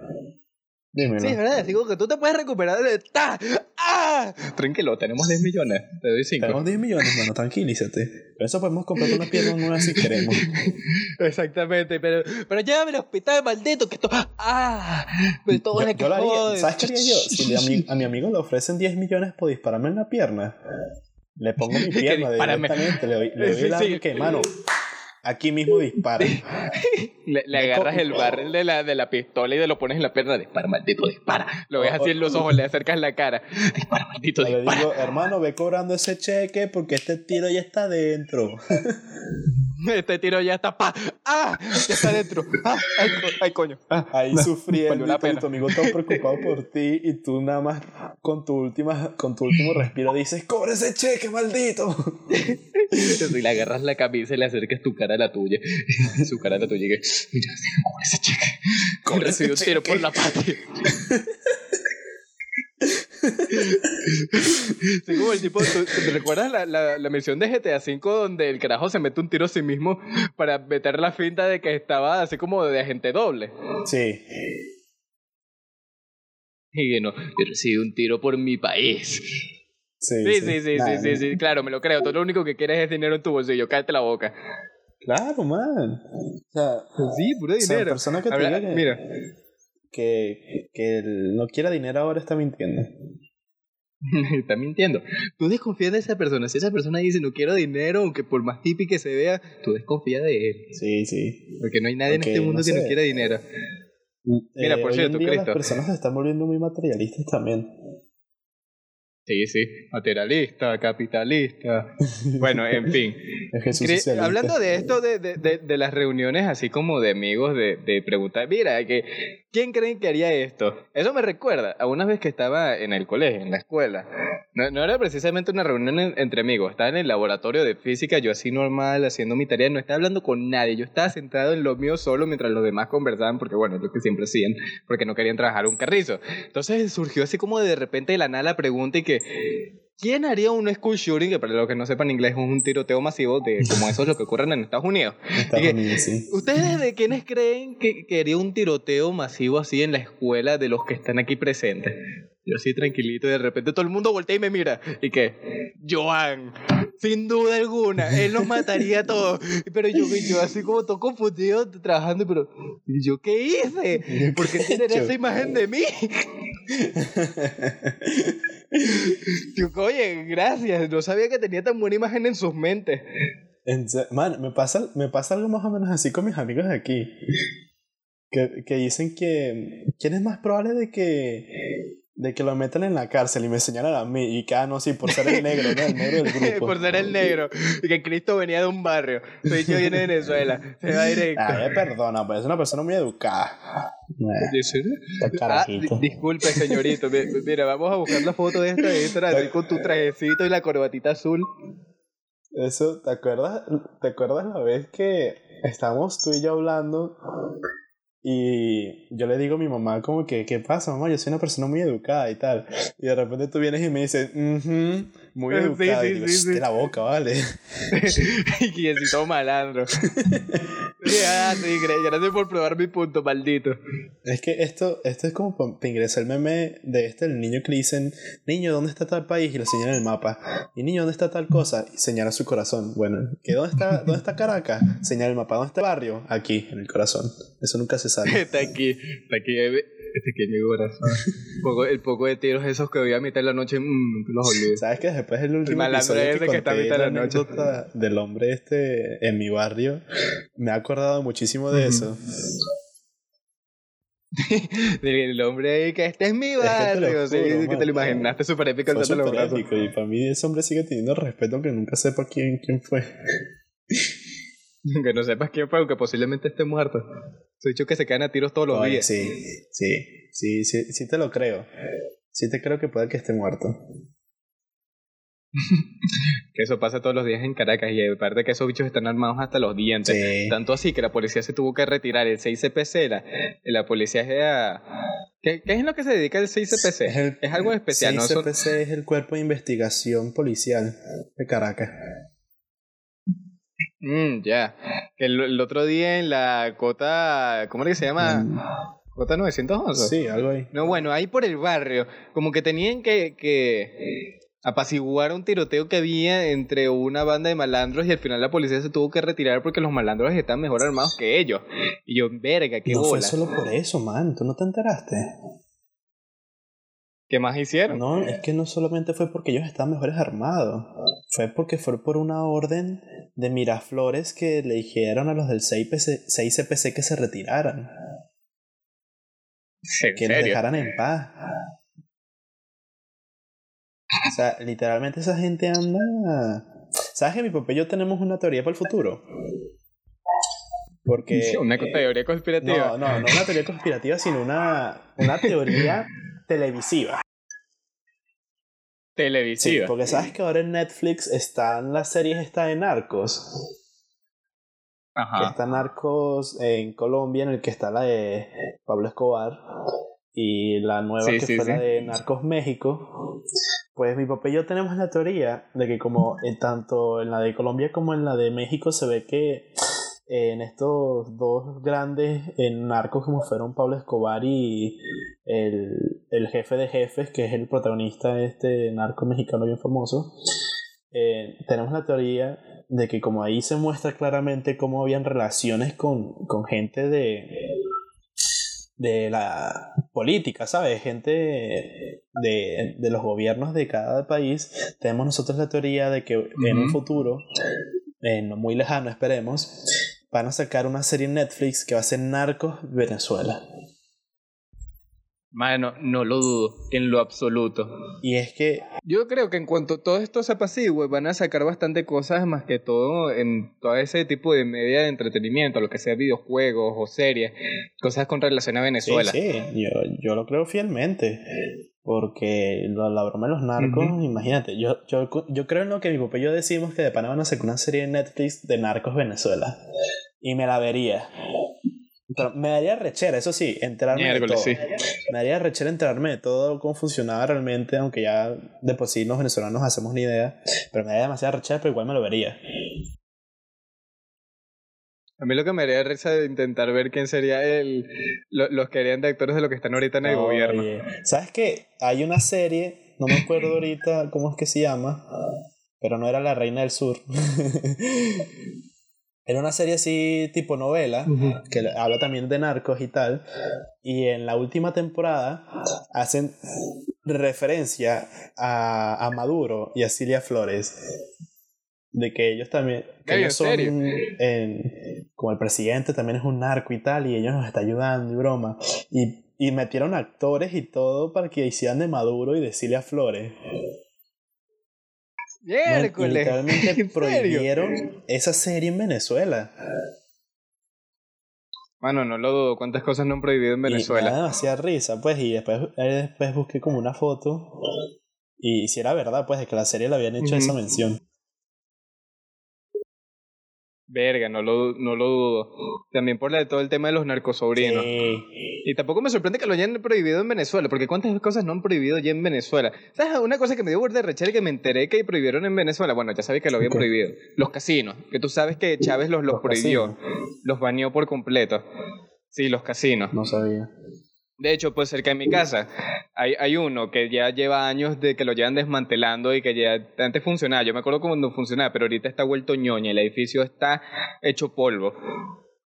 Dímelo. Sí, es verdad, digo que tú te puedes recuperar de... ¡Ah! ¡Ah! Tranquilo, tenemos 10 millones, te doy 5.
Tenemos 10 millones, bueno, tranquilízate. Por eso podemos comprar una pierna nueva si queremos.
Exactamente, pero, pero llévame al hospital, maldito, que esto... ¡Ah! Pero todo
yo, yo haría, ¿Sabes qué haría yo? Si a mi, a mi amigo le ofrecen 10 millones por dispararme en la pierna, le pongo mi pierna directamente, le doy, le doy sí, sí. que, mano... Aquí mismo dispara.
le, agarras el barril de la, de la pistola y lo pones en la pierna. Dispara, maldito, dispara. Lo ves así en los ojos, le acercas la cara. Dispara, maldito, dispara. Le digo,
hermano, ve cobrando ese cheque porque este tiro ya está dentro.
este tiro ya está pa. ¡Ah! Ya está dentro. ¡Ah! ¡Ay, coño!
Ah, Ahí sufriendo y tu amigo todo preocupado por ti y tú nada más con tu última, con tu último respiro dices, ¡Cobre ese cheque, maldito!
y le agarras la camisa y le acercas tu cara a la tuya. Su cara a la tuya y que, mira, cobre ese cheque. Cobre ese cheque. tiro por la patria. Sí, como el tipo, ¿te recuerdas la, la, la, misión de GTA V donde el carajo se mete un tiro a sí mismo para meter la finta de que estaba así como de agente doble?
Sí.
Y que no, yo recibí un tiro por mi país. Sí, sí, sí, sí, sí, sí, claro, me lo creo. Tú lo único que quieres es dinero en tu bolsillo, cállate la boca.
Claro, man. O sea,
sí, puro dinero.
O persona que te diga que, mira. Que, que no quiera dinero ahora está mintiendo.
está mintiendo. Tú desconfías de esa persona. Si esa persona dice no quiero dinero, aunque por más hippie que se vea, tú desconfías de él.
Sí, sí.
Porque no hay nadie en este mundo que no quiera dinero. Mira, por eh, cierto, Cristo.
Las personas se están volviendo muy materialistas también.
Sí, sí, materialista, capitalista. Bueno, en fin. Hablando de esto, de, de, de, las reuniones así como de amigos, de, de preguntar, mira, que, ¿quién creen que haría esto? Eso me recuerda a una vez que estaba en el colegio, en la escuela. No, no era precisamente una reunión entre amigos, estaba en el laboratorio de física, yo así normal, haciendo mi tarea, no estaba hablando con nadie, yo estaba sentado en lo mío solo mientras los demás conversaban, porque bueno, es lo que siempre hacían, porque no querían trabajar un carrizo. Entonces surgió así como de repente de la nada la pregunta y que ¿Quién haría un school shooting? Que para los que no sepan inglés es un tiroteo masivo de como eso es lo que ocurre en Estados Unidos.
Estados Unidos sí.
¿Ustedes de quiénes creen que, que haría un tiroteo masivo así en la escuela de los que están aquí presentes? Yo así tranquilito y de repente todo el mundo voltea y me mira. ¿Y qué? Joan, sin duda alguna, él nos mataría a todos. Pero yo, yo así como todo confundido trabajando, pero ¿yo qué hice? ¿Por qué tienen esa imagen de mí? Tío, oye, gracias. No sabía que tenía tan buena imagen en sus mentes.
Man, me pasa, me pasa algo más o menos así con mis amigos de aquí. Que, que dicen que. ¿Quién es más probable de que de que lo metan en la cárcel y me señalan a mí y que, ah, no, sí, por ser el negro, ¿no? El negro del grupo.
por ser el negro. Y que Cristo venía de un barrio. Soy yo viene de Venezuela. Se va directo.
Ay, perdona, pues es una persona muy educada.
Ah, disculpe, señorito. Mira, vamos a buscar la foto de esta, de esta con tu trajecito y la corbatita azul.
Eso, ¿te acuerdas? ¿Te acuerdas la vez que estábamos tú y yo hablando y yo le digo a mi mamá como que, ¿qué pasa, mamá? Yo soy una persona muy educada y tal. Y de repente tú vienes y me dices, mhm, muy educada. y digo, sí, la boca, ¿vale?
y así todo malandro. ah, sí, gracias por probar mi punto, maldito.
Es que esto, esto es como para ingresar el meme de este, el niño que le dicen, niño, ¿dónde está tal país? Y lo señala en el mapa. Y niño, ¿dónde está tal cosa? Y señala su corazón. Bueno, ¿que dónde está, ¿dónde está Caracas? Señala el mapa. ¿Dónde está el barrio? Aquí, en el corazón. Eso nunca se
está aquí, está aquí este pequeño corazón. poco, el poco de tiros esos que voy a mitad de la noche, mmm, los olvidé.
¿Sabes que después el último el episodio que, que está a mitad de la noche del hombre este en mi barrio, me ha acordado muchísimo de eso.
el hombre ahí que este es mi barrio, sí, que te lo imaginaste súper épico el
Y para mí ese hombre sigue teniendo respeto aunque nunca sepa quién, quién fue.
que no sepas quién fue, aunque posiblemente esté muerto. Se ha dicho que se caen a tiros todos los días.
Sí, sí, sí, sí, sí te lo creo. Sí te creo que puede que esté muerto.
que eso pasa todos los días en Caracas y aparte que esos bichos están armados hasta los dientes. Tanto así que la policía se tuvo que retirar el 6CPC. La, la policía es a... ¿Qué, ¿Qué, es lo que se dedica el 6CPC? Es, algo especial,
6CPC es el Cuerpo de Investigación Policial de Caracas.
Mm, ya. El, el, otro día en la cota, ¿cómo es que se llama? ¿Cota 911?
Sí, algo ahí.
No, bueno, ahí por el barrio, como que tenían que, que apaciguar un tiroteo que había entre una banda de malandros y al final la policía se tuvo que retirar porque los malandros están mejor armados que ellos. Y yo, verga, qué
no
bola.
fue solo por eso, man, ¿tú no te enteraste?
¿Qué más hicieron?
No, es que no solamente fue porque ellos estaban mejores armados, fue porque fue por una orden de Miraflores que le dijeron a los del 6CPC que se retiraran. que los dejaran en paz. O sea, literalmente esa gente anda... ¿Sabes que mi papá y yo tenemos una teoría para el futuro? Porque...
Una teoría conspirativa.
No, no, no una teoría conspirativa, sino una, una teoría televisiva.
Televisiva.
Sí, porque sabes que ahora en Netflix están las series está de narcos. Ajá. Que está Narcos en Colombia, en el que está la de Pablo Escobar. Y la nueva que fue la de Narcos México. Pues mi papá y yo tenemos la teoría de que como en tanto en la de Colombia como en la de México se ve que en estos dos grandes narcos como fueron Pablo Escobar y el, el, jefe de jefes, que es el protagonista de este narco mexicano bien famoso, eh, tenemos la teoría de que como ahí se muestra claramente cómo habían relaciones con, con gente de, de la política, ¿sabes? Gente de, de, los gobiernos de cada país, tenemos nosotros la teoría de que en un futuro, en muy lejano esperemos, van a sacar una serie en Netflix que va a ser Narcos Venezuela.
Mano, no lo dudo, en lo absoluto.
Y es que...
Yo creo que en cuanto todo esto se apacigüe, van a sacar bastante cosas más que todo en todo ese tipo de media de entretenimiento, lo que sea videojuegos o series, cosas con relación a Venezuela.
Sí, sí, yo, yo lo creo fielmente. Porque la, broma de los narcos, imagínate, yo, yo, yo creo en lo que mi papá y yo decimos que de pana van a sacar una serie de Netflix de narcos Venezuela. Y me la vería. me daría rechera, eso sí, enterarme de todo. Me daría rechera enterarme de todo, cómo funcionaba realmente, aunque ya de por sí los venezolanos hacemos ni idea. Pero me daría demasiada rechera, pero igual me lo vería.
A mí lo que me haría risa es intentar ver quién sería el, los que harían de actores de lo que están ahorita en el gobierno.
¿Sabes qué? Hay una serie, no me acuerdo ahorita cómo es que se llama, pero no era La Reina del Sur. Era una serie así tipo novela, que habla también de narcos y tal. Y en la última temporada hacen referencia a, a Maduro y a Cilia Flores. De que ellos también. Que ellos son. En, como el presidente también es un narco y tal, y ellos nos está ayudando y broma. Y, y metieron actores y todo para que hicieran de Maduro y de Cilia Flores. literalmente prohibieron esa serie en Venezuela.
Bueno, no lo dudo. ¿Cuántas cosas no han prohibido en Venezuela?
Y demasiada risa, pues. Y después, después busqué como una foto. Y si era verdad, pues, de que la serie le habían hecho esa mención.
Verga, no lo, no lo dudo. También por todo el tema de los narcosobrinos. Y tampoco me sorprende que lo hayan prohibido en Venezuela, porque ¿cuántas cosas no han prohibido ya en Venezuela? ¿Sabes? Una cosa que me dio burda de rechar y que me enteré que prohibieron en Venezuela. Bueno, ya sabes que lo habían prohibido. Los casinos, que tú sabes que Chávez los, los, prohibió. Los baneó por completo. Sí, los casinos.
No sabía.
De hecho, pues cerca de mi casa hay, hay uno que ya lleva años de que lo llevan desmantelando y que ya antes funcionaba. Yo me acuerdo cuando funcionaba, pero ahorita está vuelto ñoña. El edificio está hecho polvo.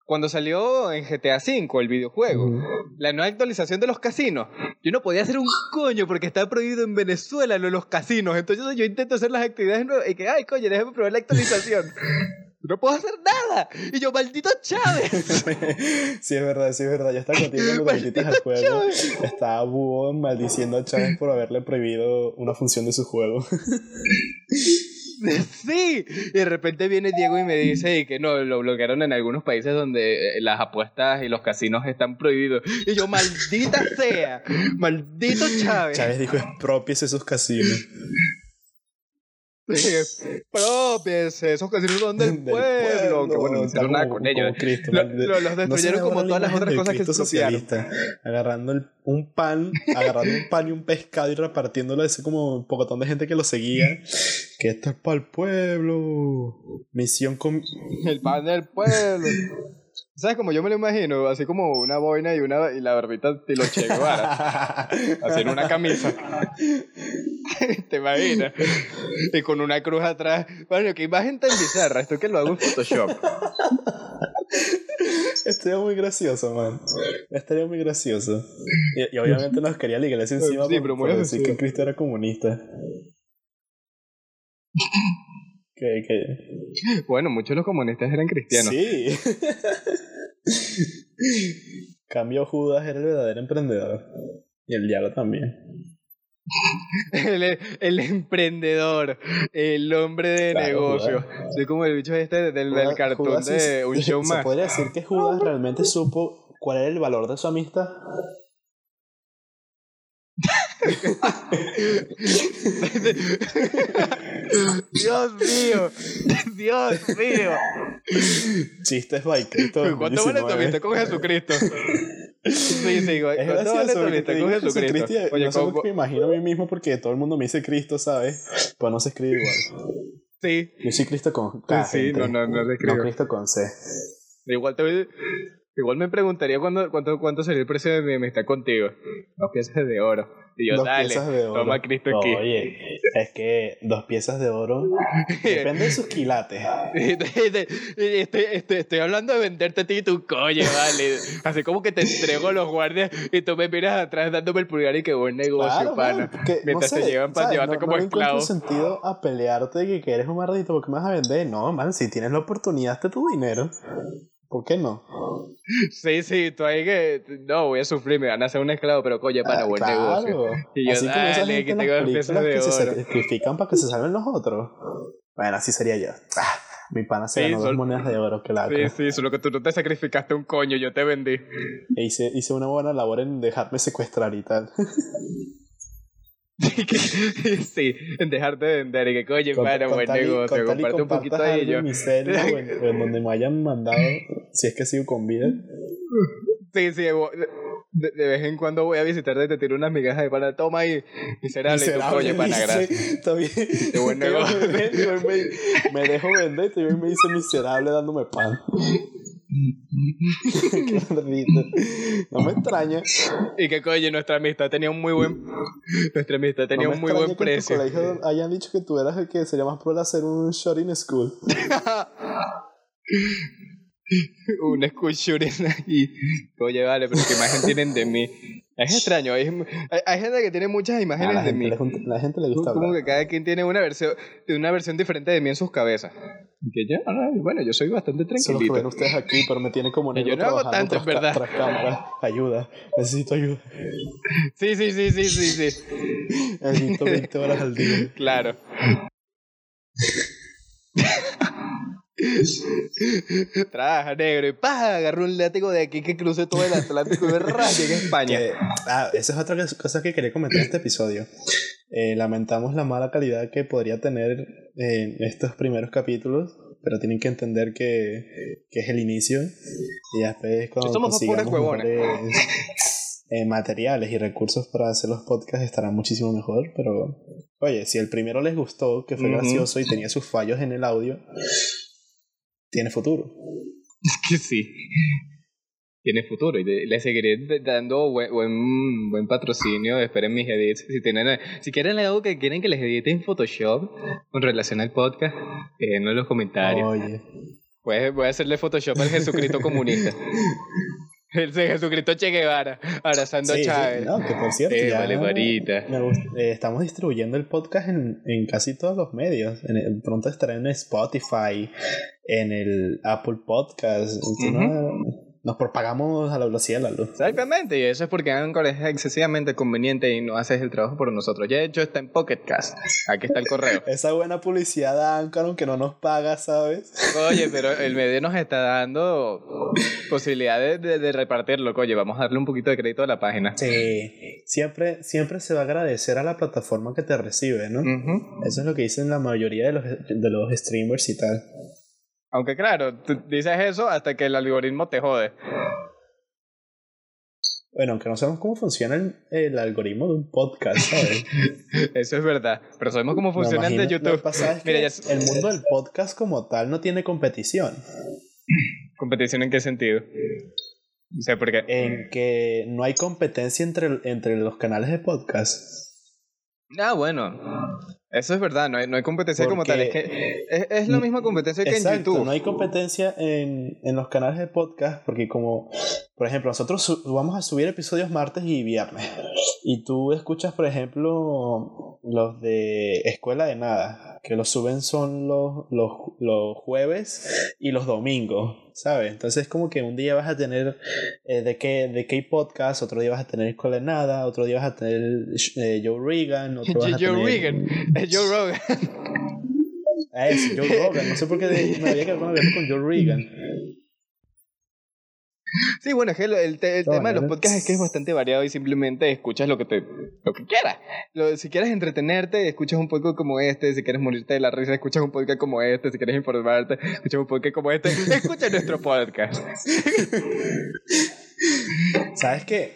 Cuando salió en GTA V el videojuego, la nueva actualización de los casinos, yo no podía hacer un coño porque está prohibido en Venezuela lo los casinos. Entonces yo intento hacer las actividades nuevas y que, ay, coño, déjame probar la actualización no puedo hacer nada. Y yo, maldito Chávez.
sí, es verdad, sí, es verdad. Ya está contigo te al juego. Estaba Búho maldiciendo a Chávez por haberle prohibido una función de su juego.
Sí, y de repente viene Diego y me dice que no, lo bloquearon en algunos países donde eh, las apuestas y los casinos están prohibidos. Y yo, maldita sea, maldito Chávez.
Chávez dijo, expropies esos casinos.
Propios, esos casinos son del, pueblo, que bueno, no hicieron nada con ellos. los destruyeron como todas las otras cosas que socialista,
agarrando un pan, agarrando un pan y un pescado y repartiéndolo así como un pocotón de gente que lo seguía. Que esto es para el pueblo. Misión con...
El pan del pueblo. ¿Sabes como yo me lo imagino? Así como una boina y, una, y la barbita los Che Guevara. en una camisa. ¿Te imaginas? Y con una cruz atrás. Bueno, qué imagen tan bizarra. Esto que lo hago en Photoshop.
Estaría muy gracioso, man. Estaría muy gracioso. Y, obviamente nos quería la iglesia encima sí, pero muy decir que Cristo era comunista. ¿Qué, qué?
Bueno, muchos de los comunistas eran cristianos.
Sí. Cambio Judas era el verdadero emprendedor. Y el diablo también.
El, el, emprendedor, el hombre de negocio. Soy como el bicho este del, del cartón de un show más.
¿Se podría decir que Judas realmente supo cuál era el valor de su amistad?
Dios mío, Dios mío.
Chistes by Cristo.
¿Cuánto vale tu amistad con Jesucristo? Sí, sí, ¿cuánto vale tu amistad con Jesucristo?
Oye, no sé me imagino a mí mismo porque todo el mundo me dice Cristo, ¿sabes? Pues no se escribe igual.
Sí.
Yo soy Cristo con K.
Sí, no, no, no,
no Cristo con C.
Igual te voy Igual me preguntaría cuánto, cuánto, cuánto sería el precio de mi amistad contigo. Dos piezas de oro. Y yo,
dos
dale,
piezas de oro.
toma Cristo aquí.
Oye, es que dos piezas de oro depende de sus quilates.
estoy, estoy, estoy, hablando de venderte a ti tu coño, vale. Así como que te entrego a los guardias y tú me miras atrás dándome el pulgar y que buen negocio, pana. Mientras te llevan para llevarte como esclavo.
No sentido a pelearte y que eres un maldito porque me vas a vender. No, man, si tienes la oportunidad, te tu dinero. ¿Por qué no?
Sí, sí, tú ahí que. No, voy a sufrir, me van a hacer un esclavo, pero coño, para buen negocio. Y yo, así dale, que tengo las de
que
oro.
se sacrifican para que se salven los otros. Bueno, así sería yo. Ah, mi pana se ganó dos monedas de oro, claro.
Sí, sí, solo que tú no te sacrificaste un coño, yo te vendí.
E hice, hice una buena labor en dejarme secuestrar y tal.
sí, en dejarte de vender y que coño, para buen negocio, comparte un poquito de ello.
Mi en, en donde me hayan mandado, si es que sigo con vida,
Sí, sí, de, vez en cuando voy a visitarte y te tiro unas migajas de pana. Toma ahí, miserable, miserable y tu pana, gracias.
Está bien. Qué buen negocio. me, me, dejo vender y me dice miserable dándome pan. no me extraña.
Y que coño, nuestra amistad tenía un muy buen. Nuestra amistad tenía un muy buen precio.
En tu hayan dicho que tú eras el que sería más probable hacer un shot in school.
un school shooting y Oye, vale, pero ¿qué imagen tienen de mí? Es extraño, hay, hay, gente que tiene muchas imágenes de mí.
la gente le gusta
Como que cada quien tiene una versión, una versión diferente de mí en sus cabezas. Que yo, bueno, yo soy bastante tranquilito. Solo
ven ustedes aquí, pero me tiene como
negro Yo no hago tanto, es verdad.
Tras cámara. Ayuda, necesito ayuda.
Sí, sí, sí, sí, sí, sí.
Necesito 20 horas al día.
Claro. Trabaja negro y pa, agarró un látigo de aquí que cruce todo el Atlántico y me en España.
ah, esa es otra cosa que quería comentar en este episodio. Eh, lamentamos la mala calidad que podría tener en estos primeros capítulos, pero tienen que entender que, que es el inicio y después cuando somos consigamos mejores, eh, materiales y recursos para hacer los podcasts estará muchísimo mejor, pero oye, si el primero les gustó, que fue gracioso y tenía sus fallos en el audio, tiene futuro.
Es que sí. Tiene futuro y le seguiré dando buen, buen, patrocinio. Esperen mis edits. Si, tienen, si quieren algo que quieren que les edite en Photoshop con relación al podcast, eh, no en los comentarios. Oye. voy a hacerle Photoshop al Jesucristo comunista. El Jesucristo Che Guevara, abrazando a Chávez.
no, que por cierto,
eh, vale, varita.
Eh, estamos distribuyendo el podcast en, en casi todos los medios. En, pronto estará en Spotify, en el Apple Podcast. Nos propagamos a la velocidad de la luz.
Exactamente, y eso es porque Anchor es excesivamente conveniente y no haces el trabajo por nosotros. Ya de hecho está en Pocket Cast. Aquí está el correo.
Esa buena publicidad de Anchor, aunque no nos paga, ¿sabes?
Oye, pero el medio nos está dando posibilidades de, repartirlo. Oye, vamos a darle un poquito de crédito a la página.
Sí, siempre, siempre se va a agradecer a la plataforma que te recibe, ¿no? Eso es lo que dicen la mayoría de los, de los streamers y tal.
Aunque claro, tú dices eso hasta que el algoritmo te jode.
Bueno, aunque no sabemos cómo funciona el, algoritmo de un podcast, ¿sabes?
Eso es verdad. Pero sabemos cómo funciona el de YouTube. Lo
que pasa es que el mundo del podcast como tal no tiene competición.
¿Competición en qué sentido? O sea, porque...
En que no hay competencia entre, entre los canales de podcast.
Ah, bueno. Eso es verdad, no hay, no hay competencia como tal. Es, que es, la misma competencia que en YouTube.
No hay competencia en, en, los canales de podcast, porque como, por ejemplo, nosotros vamos a subir episodios martes y viernes. Y tú escuchas, por ejemplo, los de Escuela de Nada, que los suben son los, los, los jueves y los domingos. ¿sabes? Entonces como que un día vas a tener eh, de qué de qué podcast, otro día vas a tener Escuela de Nada, otro día vas a tener eh, Joe Reagan, otro vas a
Joe Reagan, Joe Rogan.
Ah, es Joe Rogan, no sé por qué me había quedado con Joe Reagan.
Sí, bueno, es que el, tema de los podcasts es que es bastante variado y simplemente escuchas lo que te lo que quieras. si quieres entretenerte, escuchas un podcast como este, si quieres morirte de la risa, escuchas un podcast como este, si quieres informarte, escuchas un podcast como este, escucha nuestro podcast.
¿Sabes qué?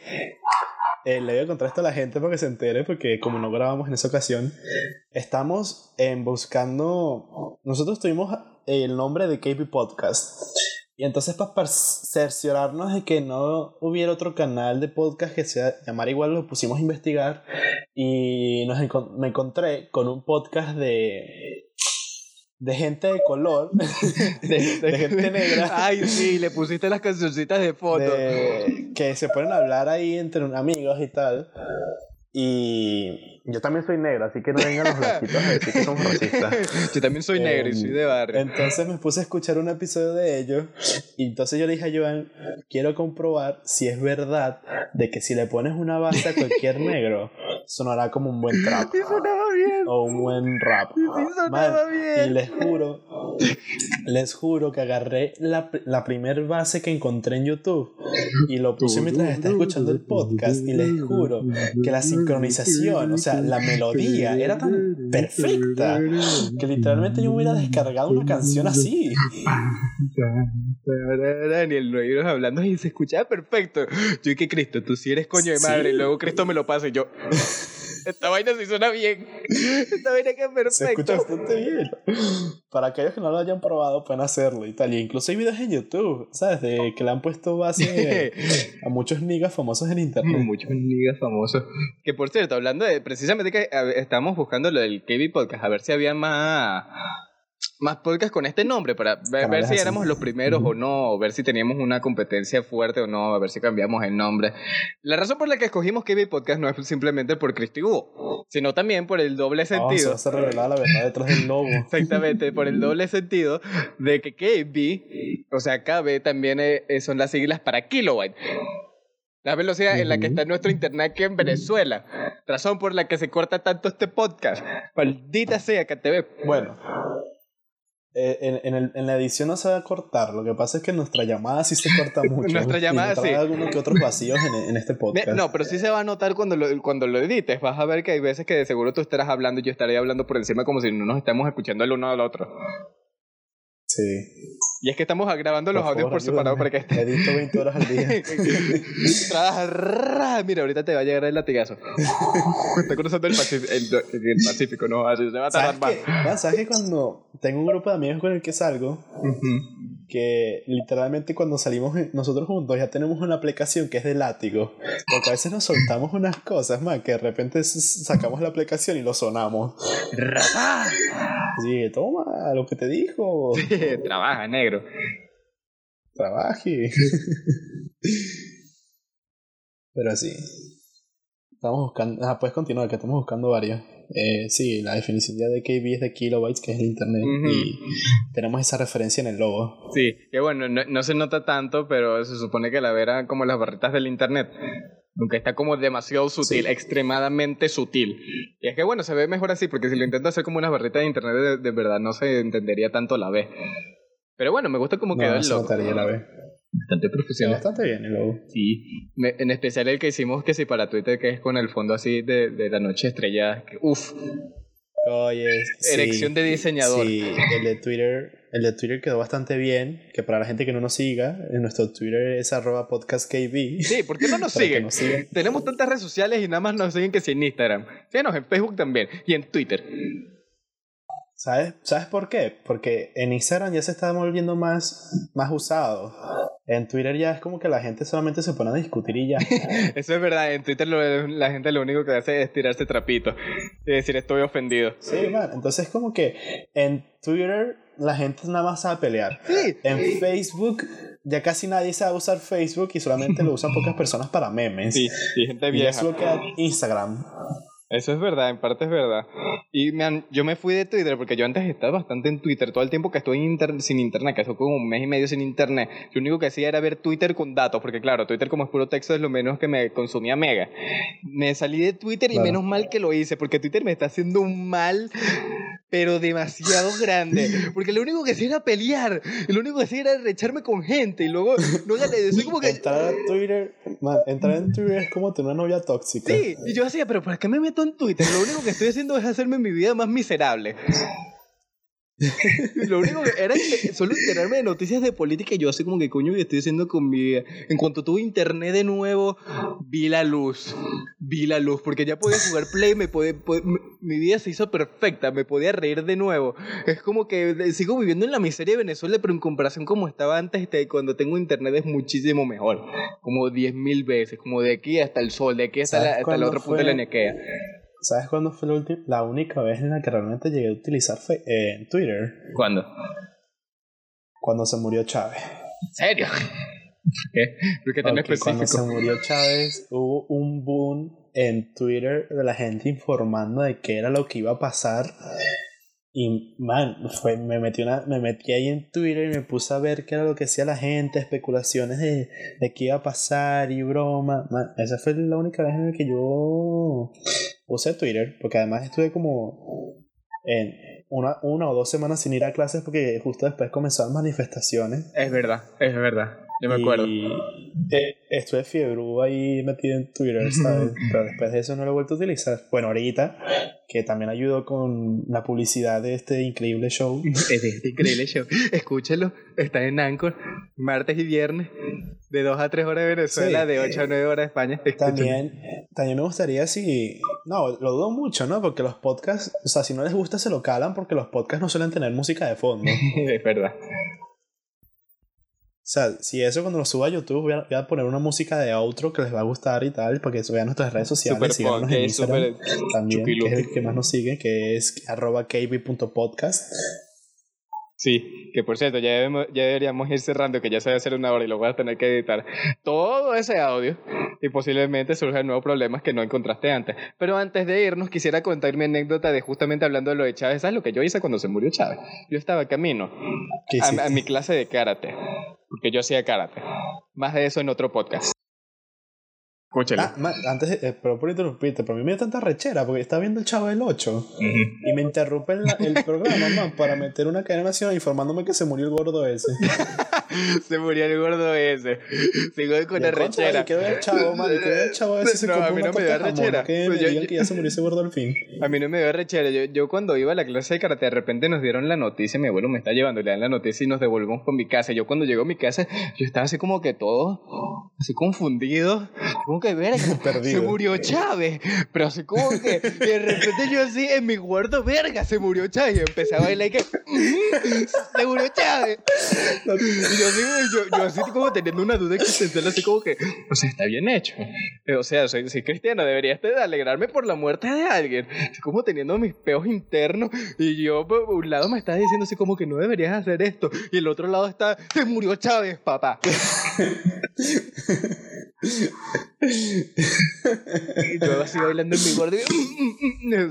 Eh, le voy a contar esto a la gente para que se entere, porque como no grabamos en esa ocasión, estamos en buscando. Nosotros tuvimos el nombre de KP Podcast. Y entonces para cerciorarnos de que no hubiera otro canal de podcast que sea llamar igual, lo pusimos a investigar y nos me encontré con un podcast de de gente de color, de, gente negra.
Ay, sí, le pusiste las cancioncitas de foto.
que se ponen a hablar ahí entre amigos y tal. Y yo también soy negro, así que no vengan los blanquitos a decir que somos racistas.
Yo también soy negro y soy de barrio.
Entonces me puse a escuchar un episodio de ellos y entonces yo le dije a Joan, quiero comprobar si es verdad de que si le pones una base a cualquier negro, sonará como un buen trap.
Y sonaba bien.
O un buen rap.
Y sonaba bien.
Y les juro Les juro que agarré la, la primer base que encontré en YouTube y lo puse mientras estaba escuchando el podcast y les juro que la sincronización, o sea, la melodía era tan perfecta que literalmente yo hubiera descargado una canción así.
Daniel, no hablando y se escuchaba perfecto. Yo y que Cristo, tú sí eres coño de madre y luego Cristo me lo pasa y yo... Esta vaina sí suena bien. Esta vaina queda perfecto. Se
escucha bastante bien. Para aquellos que no lo hayan probado, pueden hacerlo y tal. Y incluso hay videos en YouTube, ¿sabes? De que le han puesto base a muchos niggas famosos en internet.
Muchos niggas famosos. Que por cierto, hablando de precisamente que estamos buscando lo del KB Podcast, a ver si había más más podcasts con este nombre para ver, si éramos los primeros o no, o ver si teníamos una competencia fuerte o no, a ver si cambiamos el nombre. La razón por la que escogimos KB Podcast no es simplemente por Cristi Hugo, sino también por el doble sentido.
Oh, se revelaba la verdad detrás del logo.
Exactamente, por el doble sentido de que KB, o sea, KB también eh, son las siglas para kilobyte. La velocidad en la que está nuestro internet aquí en Venezuela. Razón por la que se corta tanto este podcast. Maldita sea ve.
Bueno, eh, en, en, el, en, la edición no se va a cortar, lo que pasa es que nuestra llamada sí se corta mucho.
nuestra llamada sí.
algunos que otros vacíos en, en, este podcast.
No, pero sí se va a notar cuando lo, cuando lo edites. Vas a ver que hay veces que de seguro tú estarás hablando y yo estaré hablando por encima como si no nos estamos escuchando el uno al otro.
Sí.
Y es que estamos grabando los audios por separado para que esté.
Edito 20 horas al día.
Mira, ahorita te va a llegar el latigazo. Está cruzando el, el, Pacífico, ¿no? Así se va a tardar
más. ¿Sabes que cuando tengo un grupo de amigos con el que salgo, que literalmente cuando salimos nosotros juntos ya tenemos una aplicación que es de látigo. Porque a veces nos soltamos unas cosas, más que de repente sacamos la aplicación y lo sonamos. Sí, toma lo que te dijo.
Trabaja, negro.
Trabaje. Pero sí. Estamos buscando. Ah, puedes continuar, que estamos buscando varios. Eh, sí, la definición ya de KB es de kilobytes, que es el internet, y tenemos esa referencia en el logo.
Sí, que bueno, no, se nota tanto, pero se supone que la vera como las barritas del internet. Aunque está como demasiado sutil, extremadamente sutil. Y es que bueno, se ve mejor así, porque si lo intento hacer como unas barritas de internet, de, verdad no se entendería tanto la B. Pero bueno, me gusta como quedó el logo.
la B.
Bastante profesional.
bastante bien el logo.
Sí. en especial el que hicimos que sí para Twitter, que es con el fondo así de, de la noche estrellada. Uf.
Oye,
Erección de diseñador.
Sí, el de Twitter, el de Twitter quedó bastante bien. Que para la gente que no nos siga, en nuestro Twitter es arroba podcastkb.
Sí, ¿por qué no nos siguen? Tenemos tantas redes sociales y nada más nos siguen que si en Instagram. Síguenos en Facebook también y en Twitter.
¿Sabes, ¿Sabes por qué? Porque en Instagram ya se está volviendo más, más usado. En Twitter ya es como que la gente solamente se pone a discutir y ya.
Eso es verdad, en Twitter la gente lo único que hace es tirarse trapito y decir estoy ofendido.
Sí, man. Entonces como que en Twitter la gente nada más sabe pelear.
Sí.
En Facebook ya casi nadie sabe usar Facebook y solamente lo usan pocas personas para memes.
Sí, y gente vieja. Y
eso lo Instagram.
Eso es verdad, en parte es verdad. Y yo me fui de Twitter porque yo antes estaba bastante en Twitter. Todo el tiempo que estuve sin internet, que estuve como un mes y medio sin internet, lo único que hacía era ver Twitter con datos, porque claro, Twitter como es puro texto es lo menos que me consumía mega. Me salí de Twitter y menos mal que lo hice, porque Twitter me está haciendo un mal pero demasiado grande. Porque lo único que hacía era pelear. lo único que hacía era recharme con gente. Y luego, no, ya le decía como que.
Entrar a Twitter, entrar en Twitter es como tener una novia tóxica.
Sí, y yo decía, pero ¿para qué me meto en Twitter? Lo único que estoy haciendo es hacerme mi vida más miserable. Lo único que era solo enterarme de noticias de política y yo así como que coño que estoy haciendo con mi vida. En cuanto tuve internet de nuevo, vi la luz. Vi la luz porque ya podía jugar play, me podía, mi vida se hizo perfecta, me podía reír de nuevo. Es como que sigo viviendo en la miseria de Venezuela, pero en comparación como estaba antes, este, cuando tengo internet es muchísimo mejor. Como 10.000 veces, como de aquí hasta el sol, de aquí hasta, la, hasta el otro punto de la Nequea.
¿Sabes cuándo fue la, la única vez en la que realmente llegué a utilizar eh, Twitter?
¿Cuándo?
Cuando se murió Chávez.
¿En serio? ¿Qué? ¿Por qué
Cuando se murió Chávez hubo un boom en Twitter de la gente informando de qué era lo que iba a pasar. Y, man, fue, me, metí una, me metí ahí en Twitter y me puse a ver qué era lo que hacía la gente, especulaciones de, de qué iba a pasar y broma. esa fue la única vez en la que yo usé Twitter, porque además estuve como en, una, una o dos semanas sin ir a clases porque justo después comenzaron manifestaciones.
Es verdad, es verdad. Yo me acuerdo.
Eh, estuve fiebre ahí metido en Twitter, ¿sabes? Pero después de eso no lo he vuelto a utilizar. Bueno, ahorita, que también ayudó con la publicidad de este increíble show.
de este increíble show. Escúchalo, está en Anchor, martes y viernes, de 2 a 3 horas de Venezuela, de 8 a 9 horas de España.
También, también me gustaría si... No, lo dudo mucho, ¿no? Porque los podcasts, o sea, si no les gusta se lo calan porque los podcasts no suelen tener música de fondo.
es verdad.
O sea, si eso cuando lo suba a YouTube voy a, poner una música de outro que les va a gustar y tal, para que vean nuestras redes sociales. Super en Instagram, también, que es el que más nos sigue, que es arroba kb.podcast.
Sí, que por cierto, ya, ya deberíamos ir cerrando, que ya se va a hacer una hora y lo voy a tener que editar. Todo ese audio y posiblemente surjan nuevos problemas que no encontraste antes. Pero antes de irnos, quisiera contar mi anécdota de justamente hablando de lo de Chávez. ¿Sabes lo que yo hice cuando se murió Chávez? Yo estaba camino a, a mi clase de karate, porque yo hacía karate. Más de eso en otro podcast.
Ah, antes, eh, pero por interrumpirte, pero a mí me da tanta rechera porque estaba viendo el chavo del 8 y me interrumpe el, programa, man, para meter una cadena nacional informándome que se murió el gordo ese.
se murió el gordo ese. Sigo con la rechera.
Quiero ver el chavo, man, quiero ver el chavo ese. Se no, a mí no me da rechera. Que pues me digan que ya se murió ese gordo al fin.
A mí no me da rechera. Yo, yo cuando iba a la clase de karate, de repente nos dieron la noticia, mi abuelo me está llevando, le dan la noticia y nos devolvemos con mi casa. Yo cuando llego a mi casa, yo estaba así como que todo, así confundido. Como que verga, se murió Chávez. Pero así como que de repente yo así en mi cuarto, verga, se murió Chávez. Y empecé a bailar y que se murió Chávez. Y yo así, yo, yo así como teniendo una duda existencial, así como que, o sea, está bien hecho. O sea, soy, soy cristiano, debería de alegrarme por la muerte de alguien. Estoy como teniendo mis peos internos y yo por un lado me está diciendo así como que no deberías hacer esto y el otro lado está, se murió Chávez, papá. yo así bailando en mi gordo.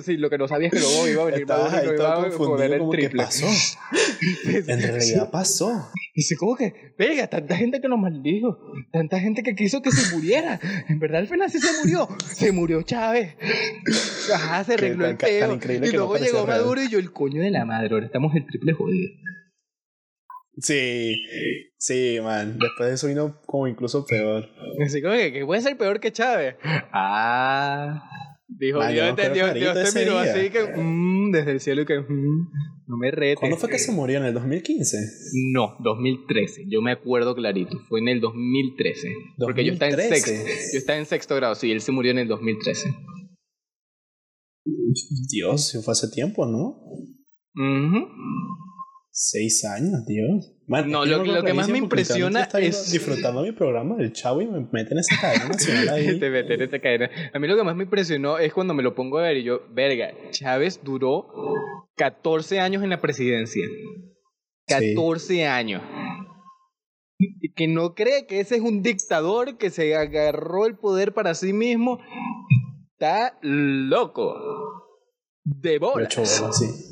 sí, lo que no sabía es que luego iba a venir
Estabas ahí iba a el triple. pasó? en realidad pasó.
Dice, ¿cómo que? Venga, tanta gente que nos maldijo. Tanta gente que quiso que se muriera. En verdad, al final sí se murió. Se murió Chávez. Ajá, se arregló el peo. Y luego llegó Maduro y yo, el coño de la madre. Ahora estamos el triple jodido.
Sí, sí, man. Después de eso vino como incluso peor.
Así como que, puede ser peor que Chávez. Ah. Dijo, Dios, te miró así que, mm, desde el cielo y que, mm, no me retes.
¿Cuándo fue que se murió? ¿En el 2015?
No, 2013. Yo me acuerdo clarito. Fue en el 2013. Porque yo estaba en sexto. Yo estaba en sexto grado, sí, él se murió en el 2013.
Dios, fue hace tiempo, ¿no?
Mhm.
Seis años, Dios.
no, lo, que más me impresiona es.
Disfrutando mi programa del chavo y me meten esa cadena nacional ahí.
Te meten esa cadena. A mí lo que más me impresionó es cuando me lo pongo a ver y yo, verga, Chávez duró 14 años en la presidencia. 14 años. Y que no cree que ese es un dictador que se agarró el poder para sí mismo. Está loco. De bola.
sí.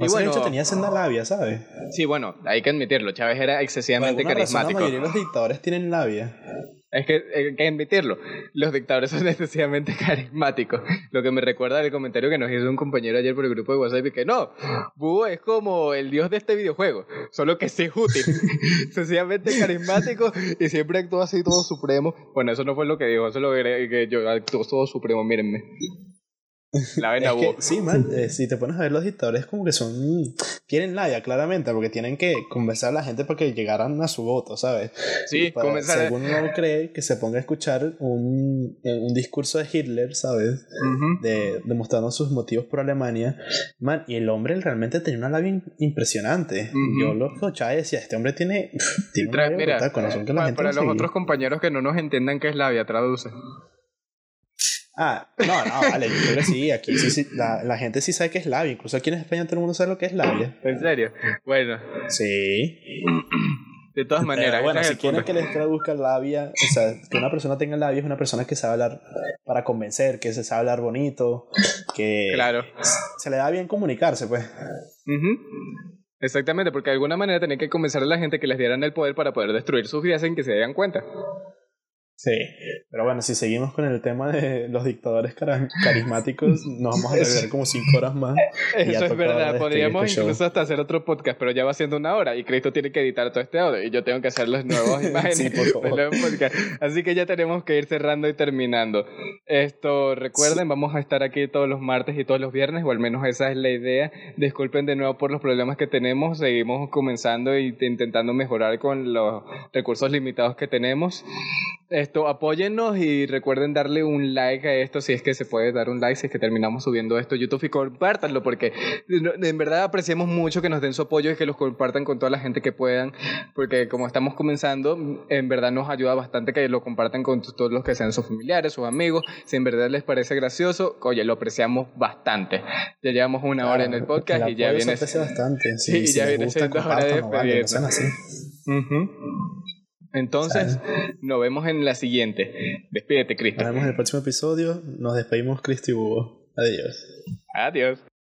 Y bueno, hecho tenía senda labia, ¿sabes?
Sí, bueno, hay que admitirlo. Chávez era excesivamente carismático.
la mayoría de los dictadores tienen labia.
Es que hay que admitirlo. Los dictadores son excesivamente carismáticos. Lo que me recuerda el comentario que nos hizo un compañero ayer por el grupo de WhatsApp y que no, Búho es como el dios de este videojuego, solo que sí es útil. excesivamente carismático y siempre actúa así todo supremo. Bueno, eso no fue lo que dijo, eso es lo que yo actúo todo supremo, mírenme. La vena
Sí, man, eh, si te pones a ver los dictadores como que son... Tienen labia, claramente, porque tienen que convencer a la gente para que llegaran a su voto, ¿sabes?
Sí,
para, Si alguno no cree, que se ponga a escuchar un, eh, un discurso de Hitler, ¿sabes? de, demostrando sus motivos por Alemania. Man, y el hombre realmente tenía una labia impresionante. Yo lo escuchaba y decía, este hombre tiene... tiene
una mira, para, los otros compañeros que no nos entiendan qué es labia, traduce.
Ah, no, no, vale, yo creo que sí, aquí sí, sí la, la, gente sí sabe qué es labia, incluso aquí en España todo el mundo sabe lo que es labia.
¿En serio? Bueno.
Sí.
De todas maneras.
bueno, si quieren que les traduzca labia, o sea, que una persona tenga labia es una persona que sabe hablar para convencer, que se sabe hablar bonito, que
claro.
se le da bien comunicarse, pues.
Exactamente, porque de alguna manera tenían que convencer a la gente que les dieran el poder para poder destruir sus vidas sin que se den cuenta.
Sí, pero bueno, si seguimos con el tema de los dictadores carismáticos, nos vamos a perder como cinco horas más.
Eso es verdad, podríamos incluso hasta hacer otro podcast, pero ya va siendo una hora y Cristo tiene que editar todo este audio y yo tengo que hacer las nuevas imágenes sí, por favor. Así que ya tenemos que ir cerrando y terminando. Esto, recuerden, vamos a estar aquí todos los martes y todos los viernes, o al menos esa es la idea. Disculpen de nuevo por los problemas que tenemos, seguimos comenzando e intentando mejorar con los recursos limitados que tenemos. Esto, apóyennos y recuerden darle un like a esto si es que se puede dar un like si es que terminamos subiendo esto a YouTube y compártanlo porque en verdad apreciamos mucho que nos den su apoyo y que los compartan con toda la gente que puedan porque como estamos comenzando en verdad nos ayuda bastante que lo compartan con todos los que sean sus familiares, sus amigos, si en verdad les parece gracioso, oye, lo apreciamos bastante. Ya llevamos una hora en el podcast y ya viene...
bastante, sí, y ya viene siendo hora de
entonces, nos vemos en la siguiente. Despídete, Cristo.
Nos vemos en el próximo episodio. Nos despedimos, Cristo y Hugo. Adiós.
Adiós.